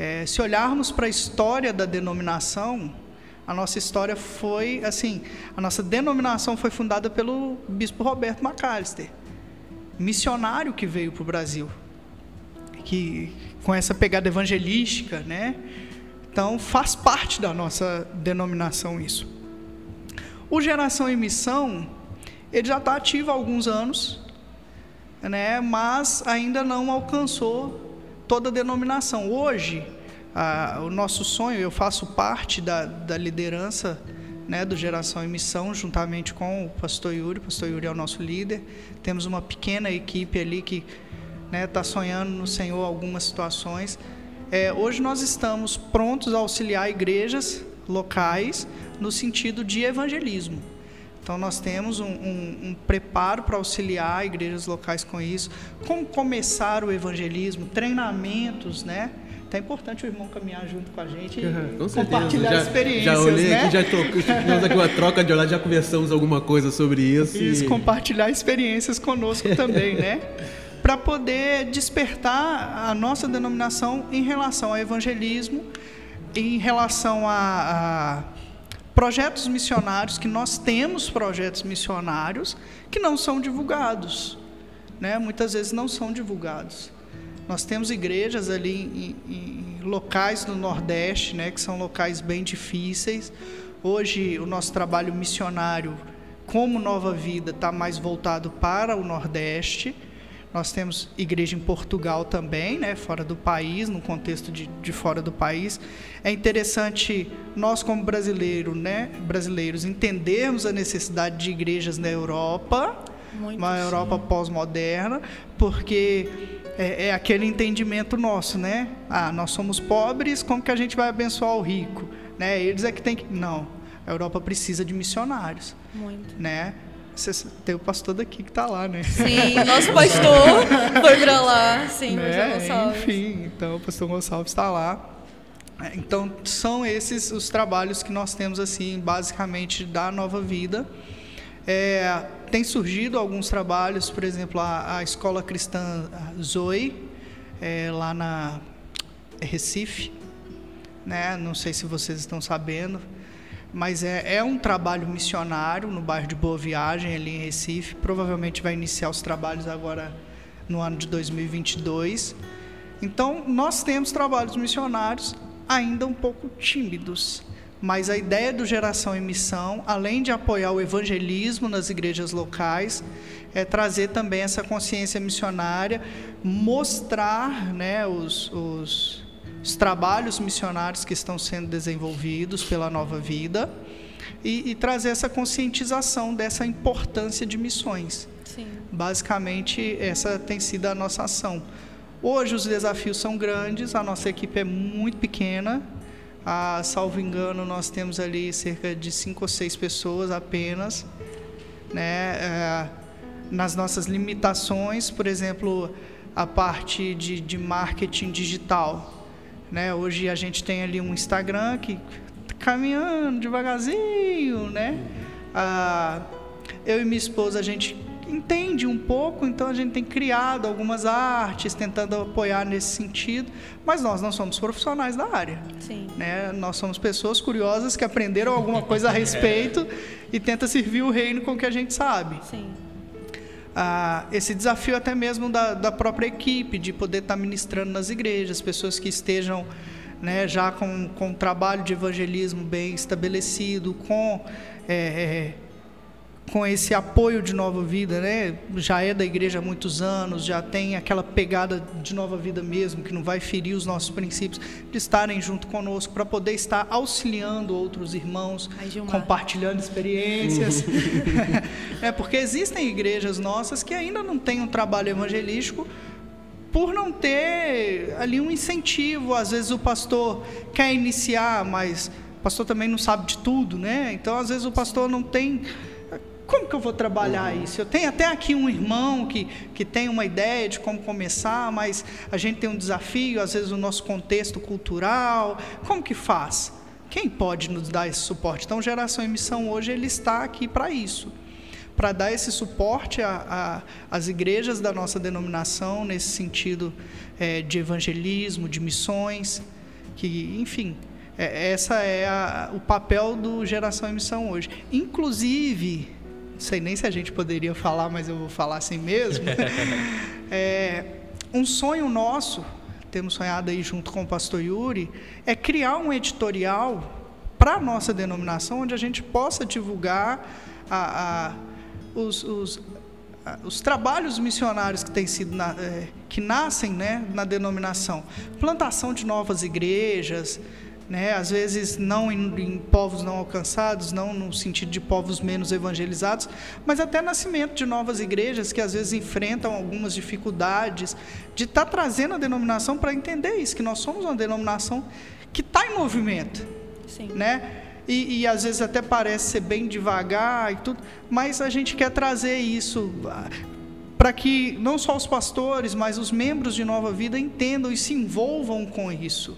É, se olharmos para a história da denominação, a nossa história foi assim, a nossa denominação foi fundada pelo bispo Roberto McAllister, missionário que veio para o Brasil, que com essa pegada evangelística, né? Então faz parte da nossa denominação isso. O Geração em Missão ele já está ativo há alguns anos, né, mas ainda não alcançou toda denominação. Hoje, a, o nosso sonho, eu faço parte da, da liderança né, do Geração em Missão, juntamente com o pastor Yuri. O pastor Yuri é o nosso líder. Temos uma pequena equipe ali que está né, tá sonhando no Senhor algumas situações. É, hoje nós estamos prontos a auxiliar igrejas locais no sentido de evangelismo. Então, nós temos um, um, um preparo para auxiliar igrejas locais com isso, como começar o evangelismo, treinamentos, né? Então é importante o irmão caminhar junto com a gente e [laughs] compartilhar já, experiências. Já olhei né? aqui, já tivemos aqui uma troca de olhar, já conversamos alguma coisa sobre isso. Isso, e... compartilhar experiências conosco também, né? [laughs] Para poder despertar a nossa denominação em relação ao evangelismo, em relação a, a projetos missionários, que nós temos projetos missionários que não são divulgados, né? muitas vezes não são divulgados. Nós temos igrejas ali em, em locais no Nordeste, né, que são locais bem difíceis. Hoje, o nosso trabalho missionário, como Nova Vida, está mais voltado para o Nordeste. Nós temos igreja em Portugal também, né, fora do país, no contexto de, de fora do país. É interessante nós, como brasileiro, né, brasileiros, entendermos a necessidade de igrejas na Europa, Muito uma sim. Europa pós-moderna, porque é, é, aquele entendimento nosso, né? Ah, nós somos pobres, como que a gente vai abençoar o rico? Né? Eles é que tem que. Não. A Europa precisa de missionários. Muito. Né? Você tem o pastor daqui que está lá, né? Sim, [laughs] nosso pastor foi para lá. Sim, né? Gonçalves. Enfim, então o pastor Gonçalves está lá. Então, são esses os trabalhos que nós temos, assim, basicamente, da Nova Vida. É, tem surgido alguns trabalhos, por exemplo, a, a Escola Cristã Zoe, é, lá na Recife, né? Não sei se vocês estão sabendo, mas é, é um trabalho missionário no bairro de Boa Viagem, ali em Recife. Provavelmente vai iniciar os trabalhos agora no ano de 2022. Então, nós temos trabalhos missionários ainda um pouco tímidos, mas a ideia do Geração em Missão, além de apoiar o evangelismo nas igrejas locais, é trazer também essa consciência missionária, mostrar né, os, os os trabalhos missionários que estão sendo desenvolvidos pela Nova Vida e, e trazer essa conscientização dessa importância de missões. Sim. Basicamente, essa tem sido a nossa ação. Hoje os desafios são grandes, a nossa equipe é muito pequena. A, salvo engano, nós temos ali cerca de cinco ou seis pessoas apenas. Né? É, nas nossas limitações, por exemplo, a parte de, de marketing digital né? Hoje a gente tem ali um Instagram que tá caminhando devagarzinho, né? Ah, eu e minha esposa a gente entende um pouco, então a gente tem criado algumas artes tentando apoiar nesse sentido, mas nós não somos profissionais da área. Sim. Né? Nós somos pessoas curiosas que aprenderam alguma coisa a respeito [laughs] e tenta servir o reino com o que a gente sabe. Sim ah, esse desafio até mesmo da, da própria equipe, de poder estar ministrando nas igrejas, pessoas que estejam né, já com, com um trabalho de evangelismo bem estabelecido, com é, é, com esse apoio de nova vida, né? Já é da igreja há muitos anos, já tem aquela pegada de nova vida mesmo, que não vai ferir os nossos princípios, de estarem junto conosco para poder estar auxiliando outros irmãos, compartilhando experiências. [laughs] [laughs] é porque existem igrejas nossas que ainda não têm um trabalho evangelístico por não ter ali um incentivo, às vezes o pastor quer iniciar, mas o pastor também não sabe de tudo, né? Então, às vezes o pastor não tem como que eu vou trabalhar uhum. isso? Eu tenho até aqui um irmão que, que tem uma ideia de como começar, mas a gente tem um desafio, às vezes, o nosso contexto cultural. Como que faz? Quem pode nos dar esse suporte? Então, Geração Missão hoje ele está aqui para isso para dar esse suporte às igrejas da nossa denominação, nesse sentido é, de evangelismo, de missões, que, enfim, é, essa é a, o papel do Geração Missão hoje. Inclusive, sei nem se a gente poderia falar, mas eu vou falar assim mesmo. [laughs] é, um sonho nosso, temos sonhado aí junto com o pastor Yuri, é criar um editorial para a nossa denominação, onde a gente possa divulgar a, a, os, os, a, os, trabalhos missionários que têm sido na, é, que nascem né, na denominação, plantação de novas igrejas, né? às vezes não em, em, povos não alcançados, não no sentido de povos menos evangelizados, mas até nascimento de novas igrejas que às vezes enfrentam algumas dificuldades, de estar tá trazendo a denominação para entender isso, que nós somos uma denominação que está em movimento. Sim. Né? E, e, às vezes até parece ser bem devagar e tudo, mas a gente quer trazer isso ah, para que não só os pastores, mas os membros de Nova Vida entendam e se envolvam com isso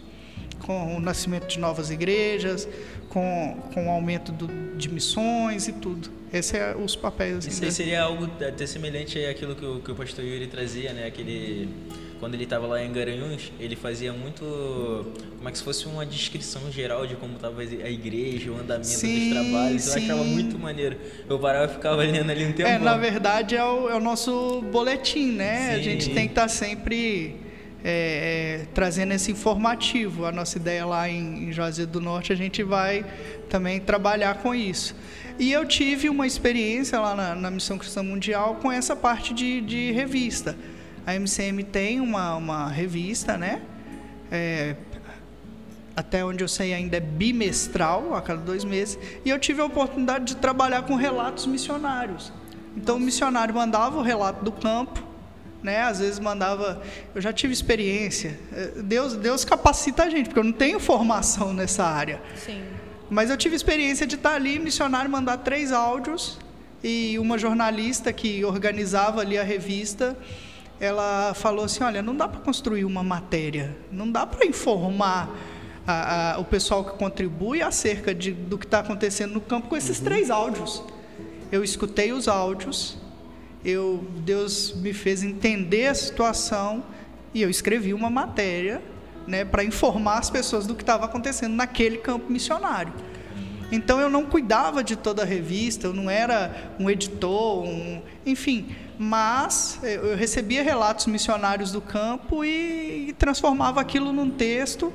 com o nascimento de novas igrejas, com, com o aumento do, de missões e tudo. Esses são é os papéis. Assim, Isso aí seria algo até semelhante àquilo que o, que o pastor Yuri trazia, né? Aquele, quando ele estava lá em Garanhuns, ele fazia muito, como é que se fosse uma descrição geral de como estava a igreja, o andamento sim, dos trabalhos. Eu sim. achava muito maneiro. Eu parava e ficava lendo ali um tempo. É, na verdade é o, é o nosso boletim, né? Sim. A gente tem que estar tá sempre é, é, trazendo esse informativo. A nossa ideia lá em, em Juazeiro do Norte, a gente vai também trabalhar com isso. E eu tive uma experiência lá na, na Missão Cristã Mundial com essa parte de, de revista. A MCM tem uma, uma revista, né? É, até onde eu sei ainda é bimestral, a cada dois meses. E eu tive a oportunidade de trabalhar com relatos missionários. Então o missionário mandava o relato do campo, né? Às vezes mandava, eu já tive experiência. É, Deus, Deus capacita a gente, porque eu não tenho formação nessa área. Sim. Mas eu tive experiência de estar ali, missionário mandar três áudios e uma jornalista que organizava ali a revista, ela falou assim, olha, não dá para construir uma matéria, não dá para informar a, a, o pessoal que contribui acerca de, do que está acontecendo no campo com esses uhum. três áudios. Eu escutei os áudios, eu, Deus me fez entender a situação e eu escrevi uma matéria né, para informar as pessoas do que estava acontecendo naquele campo missionário. Então eu não cuidava de toda a revista, eu não era um editor, um, enfim, mas eu recebia relatos missionários do campo e, e transformava aquilo num texto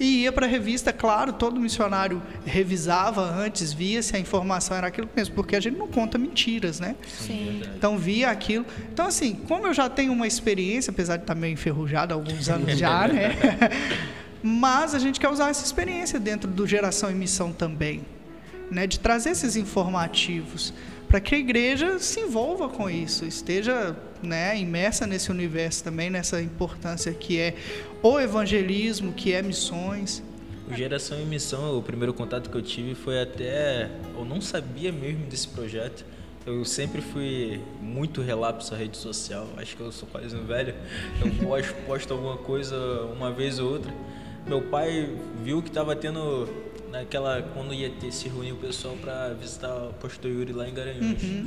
e ia para a revista, claro, todo missionário revisava antes, via se a informação era aquilo mesmo, porque a gente não conta mentiras, né? Sim. Então via aquilo. Então assim, como eu já tenho uma experiência, apesar de estar meio enferrujado há alguns anos já, [laughs] né? Mas a gente quer usar essa experiência dentro do Geração e Missão também, né? De trazer esses informativos para que a igreja se envolva com isso, esteja né, imersa nesse universo também, nessa importância que é o evangelismo, que é missões. O Geração e Missão, o primeiro contato que eu tive foi até. Eu não sabia mesmo desse projeto. Eu sempre fui muito relapso à rede social. Acho que eu sou quase um velho. Eu posto, posto alguma coisa uma vez ou outra. Meu pai viu que estava tendo naquela quando ia ter se reunir o pessoal para visitar o pastor Yuri lá em Garanhuns. Uhum.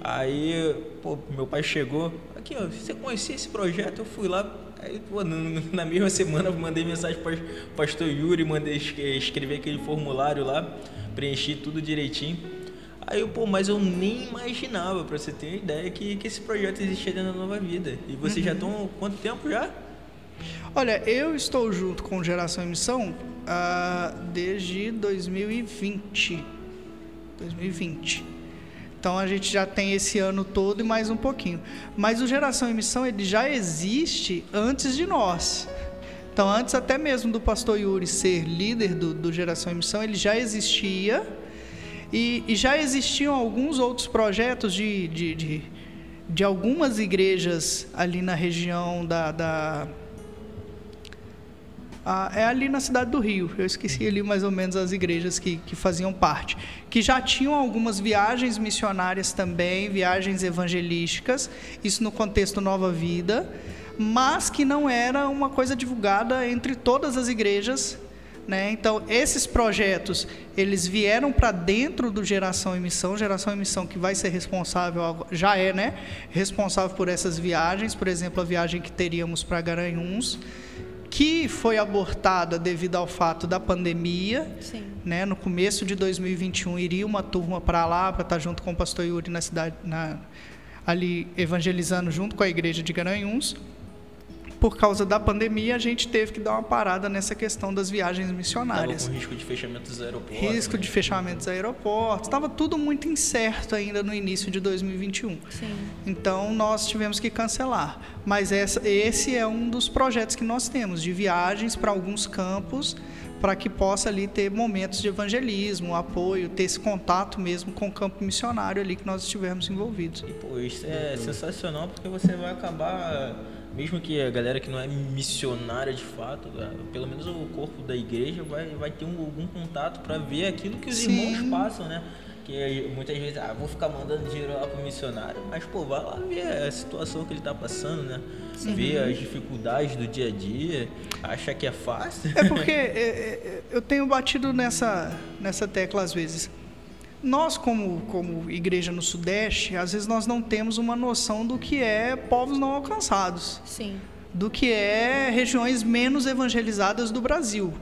Aí, pô, meu pai chegou, aqui, ó, você conhecia esse projeto? Eu fui lá, aí, pô, na mesma semana eu mandei mensagem para pastor Yuri, mandei escrever aquele formulário lá, preenchi tudo direitinho. Aí eu, pô, mas eu nem imaginava, para você ter uma ideia, que, que esse projeto existia dentro da Nova Vida. E vocês uhum. já estão quanto tempo já? Olha, eu estou junto com Geração Emissão desde 2020. 2020. Então a gente já tem esse ano todo e mais um pouquinho. Mas o Geração Emissão ele já existe antes de nós. Então antes até mesmo do pastor Yuri ser líder do, do Geração Emissão, ele já existia e, e, já existiam alguns outros projetos de, de, de, de algumas igrejas ali na região da, da ah, é ali na cidade do Rio. Eu esqueci ali mais ou menos as igrejas que, que faziam parte. Que já tinham algumas viagens missionárias também, viagens evangelísticas, isso no contexto Nova Vida, mas que não era uma coisa divulgada entre todas as igrejas. Né? Então, esses projetos, eles vieram para dentro do Geração Emissão, Geração Emissão que vai ser responsável, já é, né? Responsável por essas viagens, por exemplo, a viagem que teríamos para Garanhuns, que foi abortada devido ao fato da pandemia. Sim. Né? No começo de 2021 iria uma turma para lá para estar junto com o pastor Yuri na cidade, na, ali evangelizando junto com a igreja de Garanhuns por causa da pandemia, a gente teve que dar uma parada nessa questão das viagens missionárias. Estava com risco de fechamento dos aeroportos. Risco né? de fechamento dos aeroportos. Estava tudo muito incerto ainda no início de 2021. Sim. Então, nós tivemos que cancelar. Mas essa, esse é um dos projetos que nós temos, de viagens para alguns campos, para que possa ali ter momentos de evangelismo, apoio, ter esse contato mesmo com o campo missionário ali que nós estivermos envolvidos. E, pô, isso é sensacional porque você vai acabar mesmo que a galera que não é missionária de fato, é, pelo menos o corpo da igreja vai, vai ter um, algum contato para ver aquilo que os Sim. irmãos passam, né? Que muitas vezes, ah, vou ficar mandando dinheiro lá pro missionário, mas pô, vai lá ver a situação que ele tá passando, né? Sim. Ver as dificuldades do dia a dia, acha que é fácil. É porque [laughs] é, é, eu tenho batido nessa, nessa tecla às vezes nós como, como igreja no Sudeste, às vezes nós não temos uma noção do que é povos não alcançados. Sim. Do que é regiões menos evangelizadas do Brasil.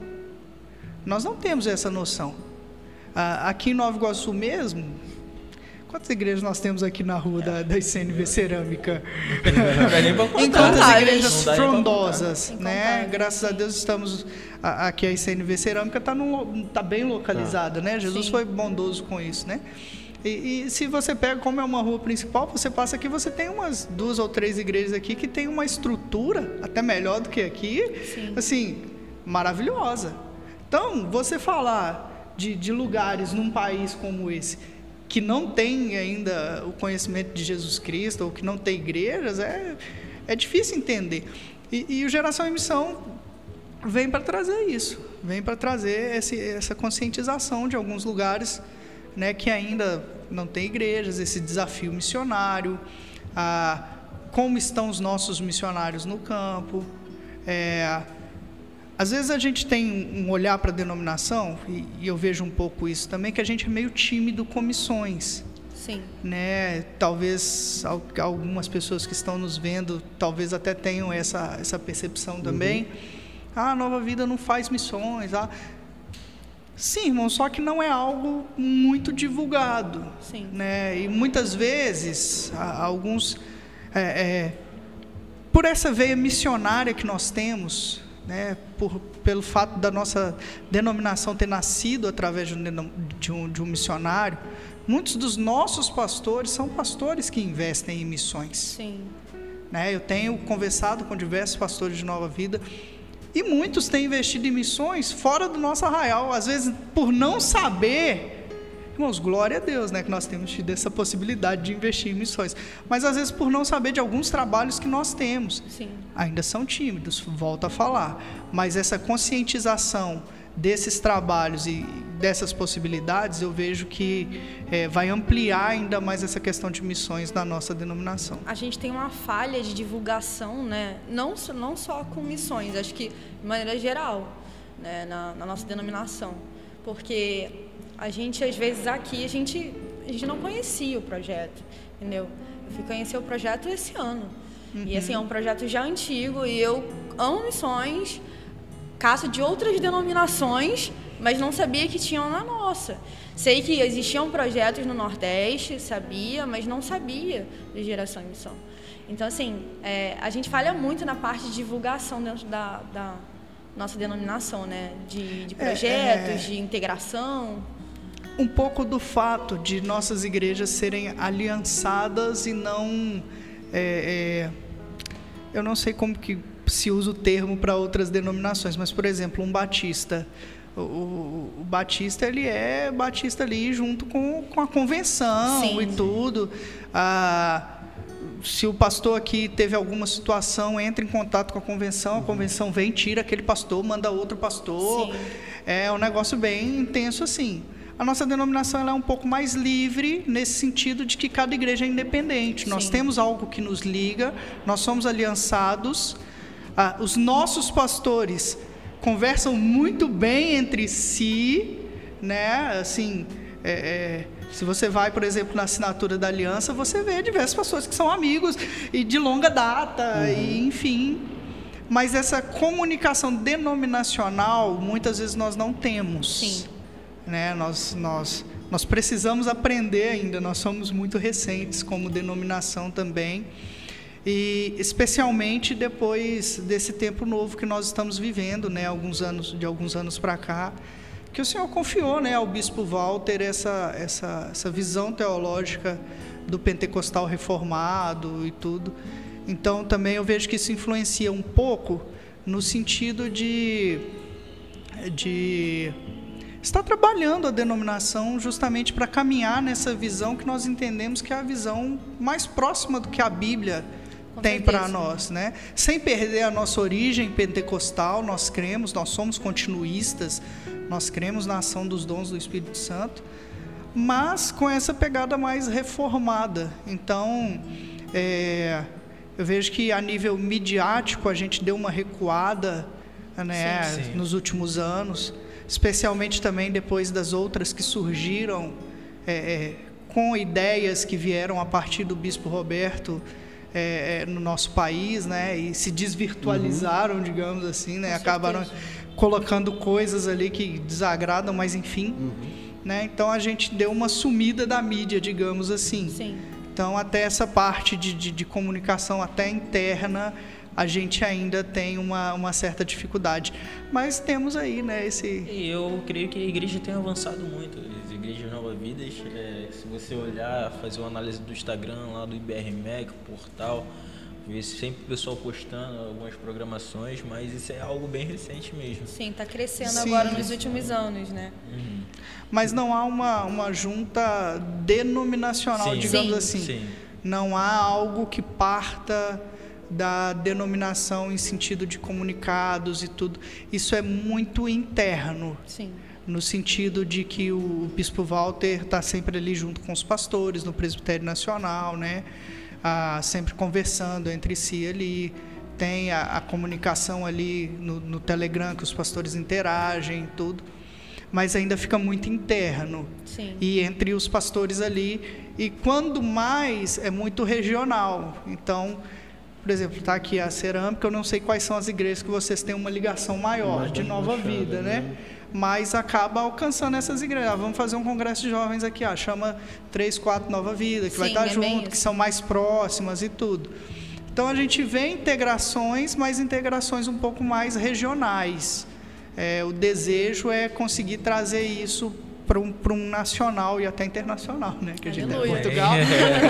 Nós não temos essa noção. aqui em Nova Iguaçu mesmo, Quantas igrejas nós temos aqui na rua da, da ICNV Cerâmica? Em quantas igrejas frondosas, né? Graças a Deus estamos a- aqui a ICNV Cerâmica está tá bem localizada, né? Jesus Sim. foi bondoso com isso, né? E, e se você pega como é uma rua principal, você passa aqui, você tem umas duas ou três igrejas aqui que tem uma estrutura até melhor do que aqui, Sim. assim, maravilhosa. Então, você falar de, de lugares num país como esse que não tem ainda o conhecimento de Jesus Cristo ou que não tem igrejas é, é difícil entender. E, e o Geração em Missão vem para trazer isso, vem para trazer esse, essa conscientização de alguns lugares né, que ainda não tem igrejas, esse desafio missionário, a, como estão os nossos missionários no campo. É, às vezes a gente tem um olhar para a denominação, e, e eu vejo um pouco isso também, que a gente é meio tímido com missões Sim. né? Talvez al- algumas pessoas que estão nos vendo, talvez até tenham essa, essa percepção também. Ah, a Nova Vida não faz missões. Ah. Sim, irmão, só que não é algo muito divulgado. Sim. Né? E muitas vezes, alguns. é, é, por essa veia missionária que nós temos, né, por, pelo fato da nossa denominação ter nascido através de um, de um, de um missionário, muitos dos nossos pastores são pastores que investem em missões. Sim. né? Eu tenho conversado com diversos pastores de Nova Vida e muitos têm investido em missões fora do nosso arraial, às vezes por não saber. Irmãos, glória a Deus, né, que nós temos tido essa possibilidade de investir em missões, mas às vezes por não saber de alguns trabalhos que nós temos Sim. ainda são tímidos, volto a falar. Mas essa conscientização desses trabalhos e dessas possibilidades, eu vejo que eh, vai ampliar ainda mais essa questão de missões na nossa denominação. a gente tem uma falha de divulgação, né? Não, não só com missões, acho que de maneira geral, né? na, na nossa denominação. Porque a gente, às vezes, aqui, a gente, a gente não conhecia o projeto, entendeu? Eu fui conhecer o projeto esse ano. E, assim, é um projeto já antigo e eu amo missões, caço de outras denominações, mas não sabia que tinham na nossa. Sei que existiam projetos no Nordeste, sabia, mas não sabia de geração e missão. Então, assim, é, a gente falha muito na parte de divulgação dentro da, da nossa denominação, né? De, de É, projetos, é. de integração. Um pouco do fato de nossas igrejas serem aliançadas e não é, é, eu não sei como que se usa o termo para outras denominações mas por exemplo um batista o, o- o batista ele é batista ali junto com, com a convenção Sim. e tudo ah, se o pastor aqui teve alguma situação, entra em contato com a convenção, a convenção vem, tira aquele pastor, manda outro pastor. Sim. É um negócio bem intenso assim. A nossa denominação ela é um pouco mais livre nesse sentido de que cada igreja é independente. Nós Sim. temos algo que nos liga, nós somos aliançados. Ah, os nossos pastores conversam muito bem entre si, né? Assim, é, é, se você vai, por exemplo, na assinatura da aliança, você vê diversas pessoas que são amigos e de longa data, e enfim. Mas essa comunicação denominacional, muitas vezes nós não temos. Sim. Né? Nós, nós, nós precisamos aprender ainda, nós somos muito recentes como denominação também. E especialmente depois desse tempo novo que nós estamos vivendo, né, alguns anos de alguns anos para cá, que o Senhor confiou, né, ao bispo Walter essa essa essa visão teológica do pentecostal reformado e tudo. Então também eu vejo que isso influencia um pouco no sentido de de estar trabalhando a denominação justamente para caminhar nessa visão que nós entendemos que é a visão mais próxima do que a Bíblia Com tem para nós, né? Sem perder a nossa origem pentecostal, nós cremos, nós somos continuistas, nós cremos na ação dos dons do Espírito Santo, mas com essa pegada mais reformada. Então, é, eu vejo que a nível midiático a gente deu uma recuada, né, Sim, sim. nos últimos anos, especialmente também depois das outras que surgiram é, é, com ideias que vieram a partir do Bispo Roberto é, é, no nosso país, né, e se desvirtualizaram, digamos assim, né, Com acabaram certeza. colocando coisas ali que desagradam, mas enfim. né? Então a gente deu uma sumida da mídia, digamos assim. Sim. Então até essa parte de, de, de comunicação até interna a gente ainda tem uma, uma certa dificuldade. Mas temos aí, né, esse... E eu creio que a igreja tem avançado muito. As igrejas Nova Vidas, é, se você olhar, fazer uma análise do Instagram, lá do IBRMEC, portal, ver sempre o pessoal postando algumas programações, mas isso é algo bem recente mesmo. Sim, está crescendo Sim. agora nos últimos anos, né? Uhum. Mas não há uma, uma junta denominacional, Sim. digamos Sim. assim. Sim. Não há algo que parta da denominação em sentido de comunicados e tudo. Isso é muito interno, Sim. no sentido de que o bispo Walter está sempre ali junto com os pastores no presbitério nacional, né? Ah, sempre conversando entre si ali. Tem a, a comunicação ali no, no Telegram que os pastores interagem, tudo. Mas ainda fica muito interno Sim. e entre os pastores ali. E quando mais é muito regional. Então, por exemplo, está aqui a cerâmica, eu não sei quais são as igrejas que vocês têm uma ligação maior Mais de nova baixadas, vida, né? né? Mas acaba alcançando essas igrejas. Ah, vamos fazer um congresso de jovens aqui, ah, chama três, quatro Nova Vida, que vai Sim, estar é junto, que são mais próximas e tudo. Então a gente vê integrações, mas integrações um pouco mais regionais. É, o desejo é conseguir trazer isso para um, um nacional e até internacional, né? Que a gente é Aleluia. Portugal.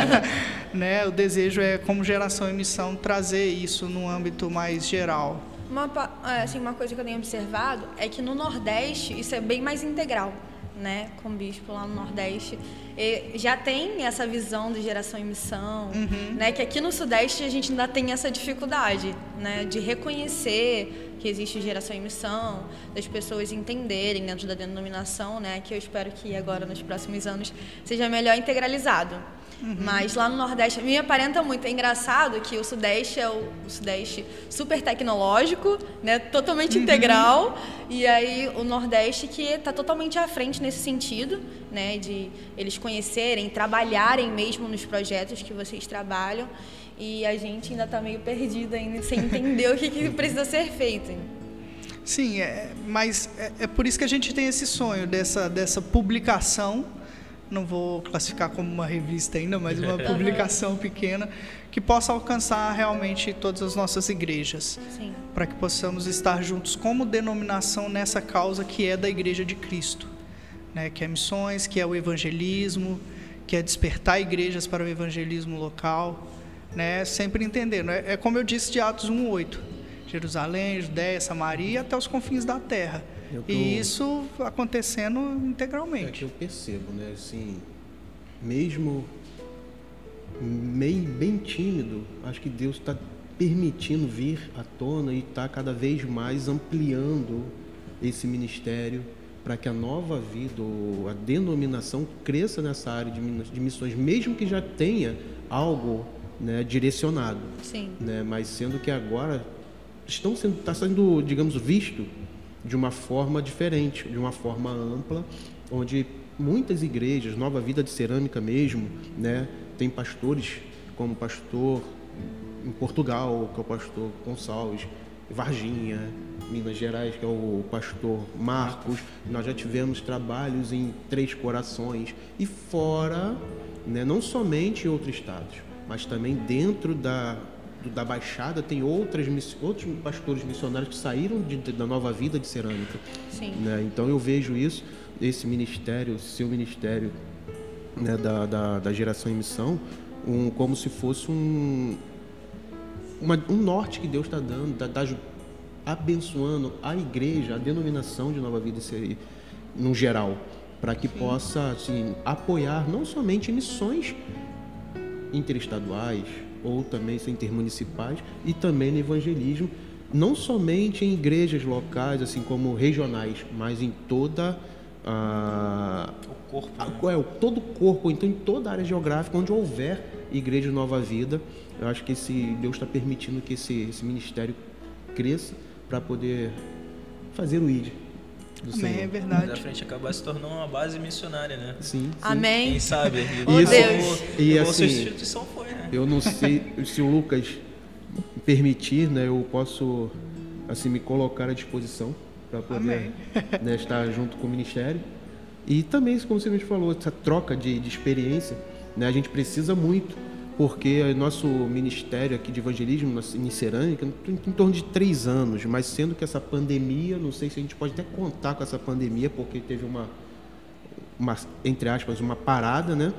[laughs] né? O desejo é, como geração e missão, trazer isso num âmbito mais geral. Uma, é, assim, uma coisa que eu tenho observado é que no Nordeste isso é bem mais integral, né? Com o bispo lá no Nordeste. E já tem essa visão de geração e missão, né? Que aqui no Sudeste a gente ainda tem essa dificuldade, né? De reconhecer que existe geração e missão, das pessoas entenderem dentro da denominação, né? Que eu espero que agora nos próximos anos seja melhor integralizado. Mas lá no Nordeste me aparenta muito. É engraçado que o Sudeste é o, o Sudeste super tecnológico, né? Totalmente integral. E aí o Nordeste que está totalmente à frente nesse sentido, né? De eles conhecerem, trabalharem mesmo nos projetos que vocês trabalham. E a gente ainda está meio perdido ainda, sem entender o que, que precisa ser feito. Sim, é, mas é, é por isso que a gente tem esse sonho dessa, dessa publicação. Não vou classificar como uma revista ainda, mas uma [laughs] publicação pequena que possa alcançar realmente todas as nossas igrejas, para que possamos estar juntos como denominação nessa causa que é da Igreja de Cristo, né? Que é missões, que é o evangelismo, que é despertar igrejas para o evangelismo local, né? Sempre entendendo. É, é como eu disse de Atos 1:8. Jerusalém, Judéia, Samaria e até os confins da terra. É E eu- isso acontecendo É que integralmente. eu percebo, né? Assim, mesmo meio bem tímido, acho que Deus está permitindo vir à tona e está cada vez mais ampliando esse ministério para que a nova vida, ou a denominação cresça nessa área de missões, mesmo que já tenha algo né, direcionado Sim. né? Mas sendo que agora estão sendo está sendo, digamos, visto de uma forma diferente, de uma forma ampla, onde muitas igrejas, Nova Vida de Cerâmica mesmo, né, tem pastores como pastor em Portugal, que é o pastor Gonçalves, Varginha, Minas Gerais, que é o pastor Marcos. Nós já tivemos trabalhos em Três Corações e fora, né, não somente em outros estados, mas também dentro da do- da Baixada tem outras outros pastores missionários que saíram de- de- da Nova Vida de Cerâmica. Sim. né? Então eu vejo isso, esse ministério, seu ministério né, da, da, da geração em missão, um, como se fosse um, uma- um norte que Deus está dando, está abençoando a igreja, a denominação de Nova Vida Seri- no geral, para que possa assim, apoiar não somente missões interestaduais ou também intermunicipais e também no evangelismo, não somente em igrejas locais, assim como regionais, mas em toda a, O corpo. a- né? é, todo o corpo, então em toda a área geográfica onde houver igreja de nova vida, eu acho que esse Deus está permitindo que esse, esse ministério cresça para poder fazer o ID do Amém, é Senhor. Verdade. frente acabar se tornando uma base missionária, né? Sim, sim. Amém. Quem sabe? Oh, Igual- Deus. E igual sua assim, instituição foi, né? Eu não sei se o Lucas permitir, né? Eu posso assim me colocar à disposição para poder né, estar junto com o ministério, E também, como você me falou, essa troca de, de experiência, né, a gente precisa muito, porque nosso ministério aqui de evangelismo em cerâmica em, torno de três anos, mas sendo que essa pandemia, não sei se a gente pode até contar com essa pandemia, porque teve uma, uma entre aspas, uma parada, né?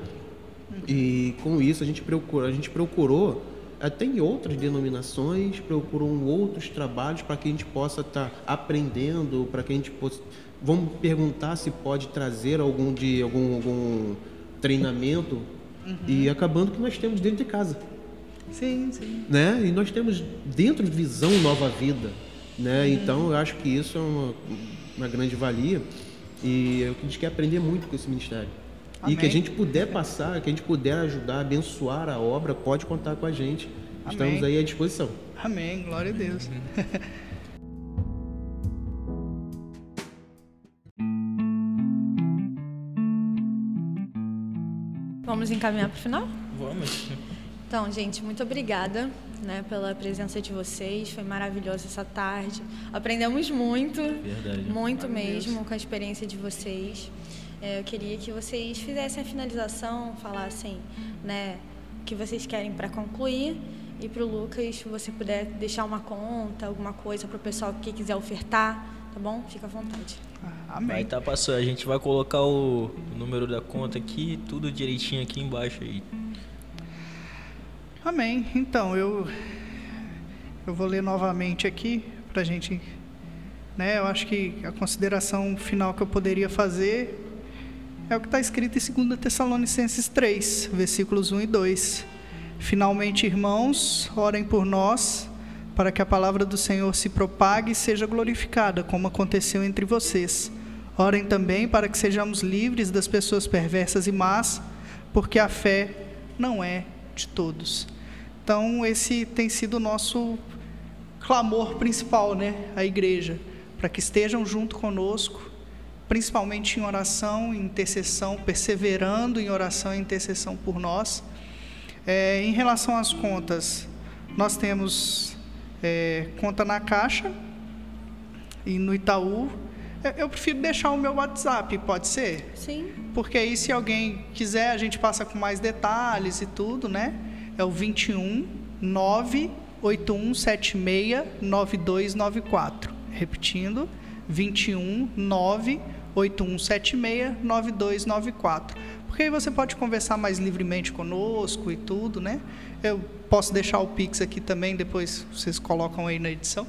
E com isso a gente procurou, a gente procurou até em outras denominações, procurou outros trabalhos para que a gente possa estar tá aprendendo, para que a gente possa vamos perguntar se pode trazer algum de algum, algum treinamento uhum. e acabando que nós temos dentro de casa. Sim, sim. Né? E nós temos dentro de visão nova vida, né? Uhum. Então eu acho que isso é uma, uma grande valia e é o que a gente quer aprender muito com esse ministério. Amém. E que a gente puder passar, que a gente puder ajudar, abençoar a obra, pode contar com a gente. Amém. Estamos aí à disposição. Amém. Glória a Deus. [laughs] Vamos encaminhar para o final? Vamos. Então, gente, muito obrigada né, pela presença de vocês. Foi maravilhosa essa tarde. Aprendemos muito. Verdade. Muito mesmo com a experiência de vocês. É, eu queria que vocês fizessem a finalização, falassem né, o que vocês querem para concluir. E para o Lucas, se você puder deixar uma conta, alguma coisa para o pessoal que quiser ofertar, tá bom? Fica à vontade. Ah, amém. Vai tá passando. A gente vai colocar o, o número da conta aqui, tudo direitinho aqui embaixo aí. Amém. Então, eu eu vou ler novamente aqui para a gente, né? Eu acho que a consideração final que eu poderia fazer é o que está escrito em 2 Tessalonicenses 3, versículos 1 e 2. Finalmente, irmãos, orem por nós, para que a palavra do Senhor se propague e seja glorificada, como aconteceu entre vocês. Orem também para que sejamos livres das pessoas perversas e más, porque a fé não é de todos. Então, esse tem sido o nosso clamor principal, né? A igreja, para que estejam junto conosco principalmente em oração, intercessão, perseverando em oração e intercessão por nós. É, em relação às contas, nós temos é, conta na Caixa e no Itaú. É, eu prefiro deixar o meu WhatsApp, pode ser? Sim. Porque aí, se alguém quiser, a gente passa com mais detalhes e tudo, né? É o 21 98176 9294. Repetindo, 21 9 8176-9294. Porque aí você pode conversar mais livremente conosco e tudo, né? Eu posso deixar o Pix aqui também, depois vocês colocam aí na edição.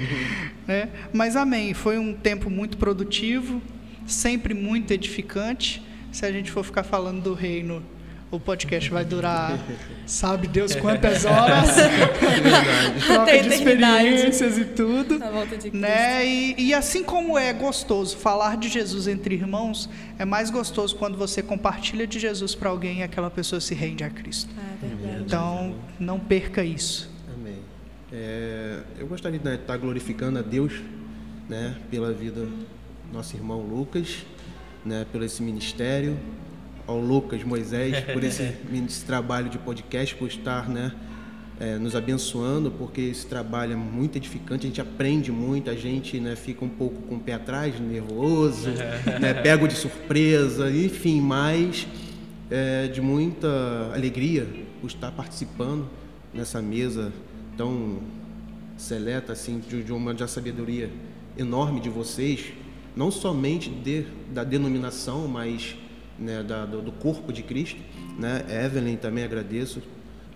[laughs] né? Mas amém, foi um tempo muito produtivo, sempre muito edificante. Se a gente for ficar falando do reino o podcast vai durar, sabe Deus [laughs] quantas horas. Troca de experiências e tudo. né? E, e, assim como é gostoso falar de Jesus entre irmãos, é mais gostoso quando você compartilha de Jesus para alguém e aquela pessoa se rende a Cristo. É então, não perca isso. Amém. É, eu gostaria de estar glorificando a Deus né, pela vida do nosso irmão Lucas, né, pelo esse ministério, ao Lucas Moisés por esse, [laughs] esse trabalho de podcast, por estar né, é, nos abençoando, porque esse trabalho é muito edificante, a gente aprende muito, a gente né, fica um pouco com o pé atrás, nervoso, [laughs] né, pego de surpresa, enfim, mas é, de muita alegria por estar participando nessa mesa tão seleta, assim, de, de uma de sabedoria enorme de vocês, não somente de, da denominação, mas né, da, do, do, corpo de Cristo. Né? Evelyn também agradeço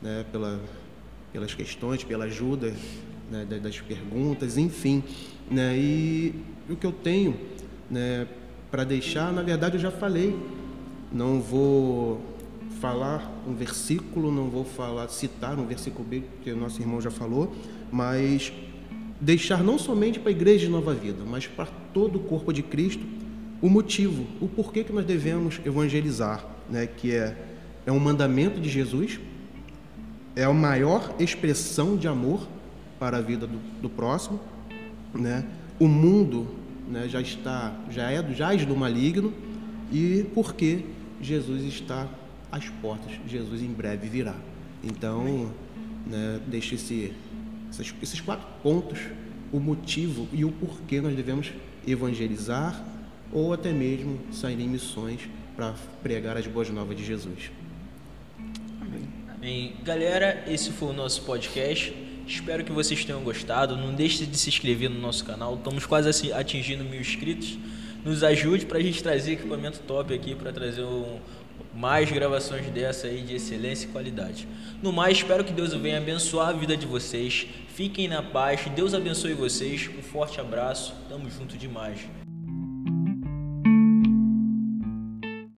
né, pela, pelas questões, pela ajuda né, das perguntas, enfim. Né? E o que eu tenho né, para deixar, na verdade eu já falei, não vou falar um versículo, não vou falar citar um versículo bíblico que o nosso irmão já falou, mas deixar não somente para a igreja de Nova Vida, mas para todo o corpo de Cristo o motivo, o porquê que nós devemos evangelizar, né? que é, é um mandamento de Jesus, é a maior expressão de amor para a vida do, do próximo, né? o mundo né, já está, já é do, jaz do maligno, e porque Jesus está às portas, Jesus em breve virá. Então, né, deixe esse, esses, esses quatro pontos, o motivo e o porquê nós devemos evangelizar, ou até mesmo sair em missões para pregar as boas novas de Jesus. Bem, galera, esse foi o nosso podcast. Espero que vocês tenham gostado. Não deixe de se inscrever no nosso canal. Estamos quase assim, atingindo mil inscritos. Nos ajude para a gente trazer equipamento top aqui para trazer um, mais gravações dessa aí de excelência e qualidade. No mais, espero que Deus venha abençoar a vida de vocês. Fiquem na paz. Deus abençoe vocês. Um forte abraço. Tamo junto demais.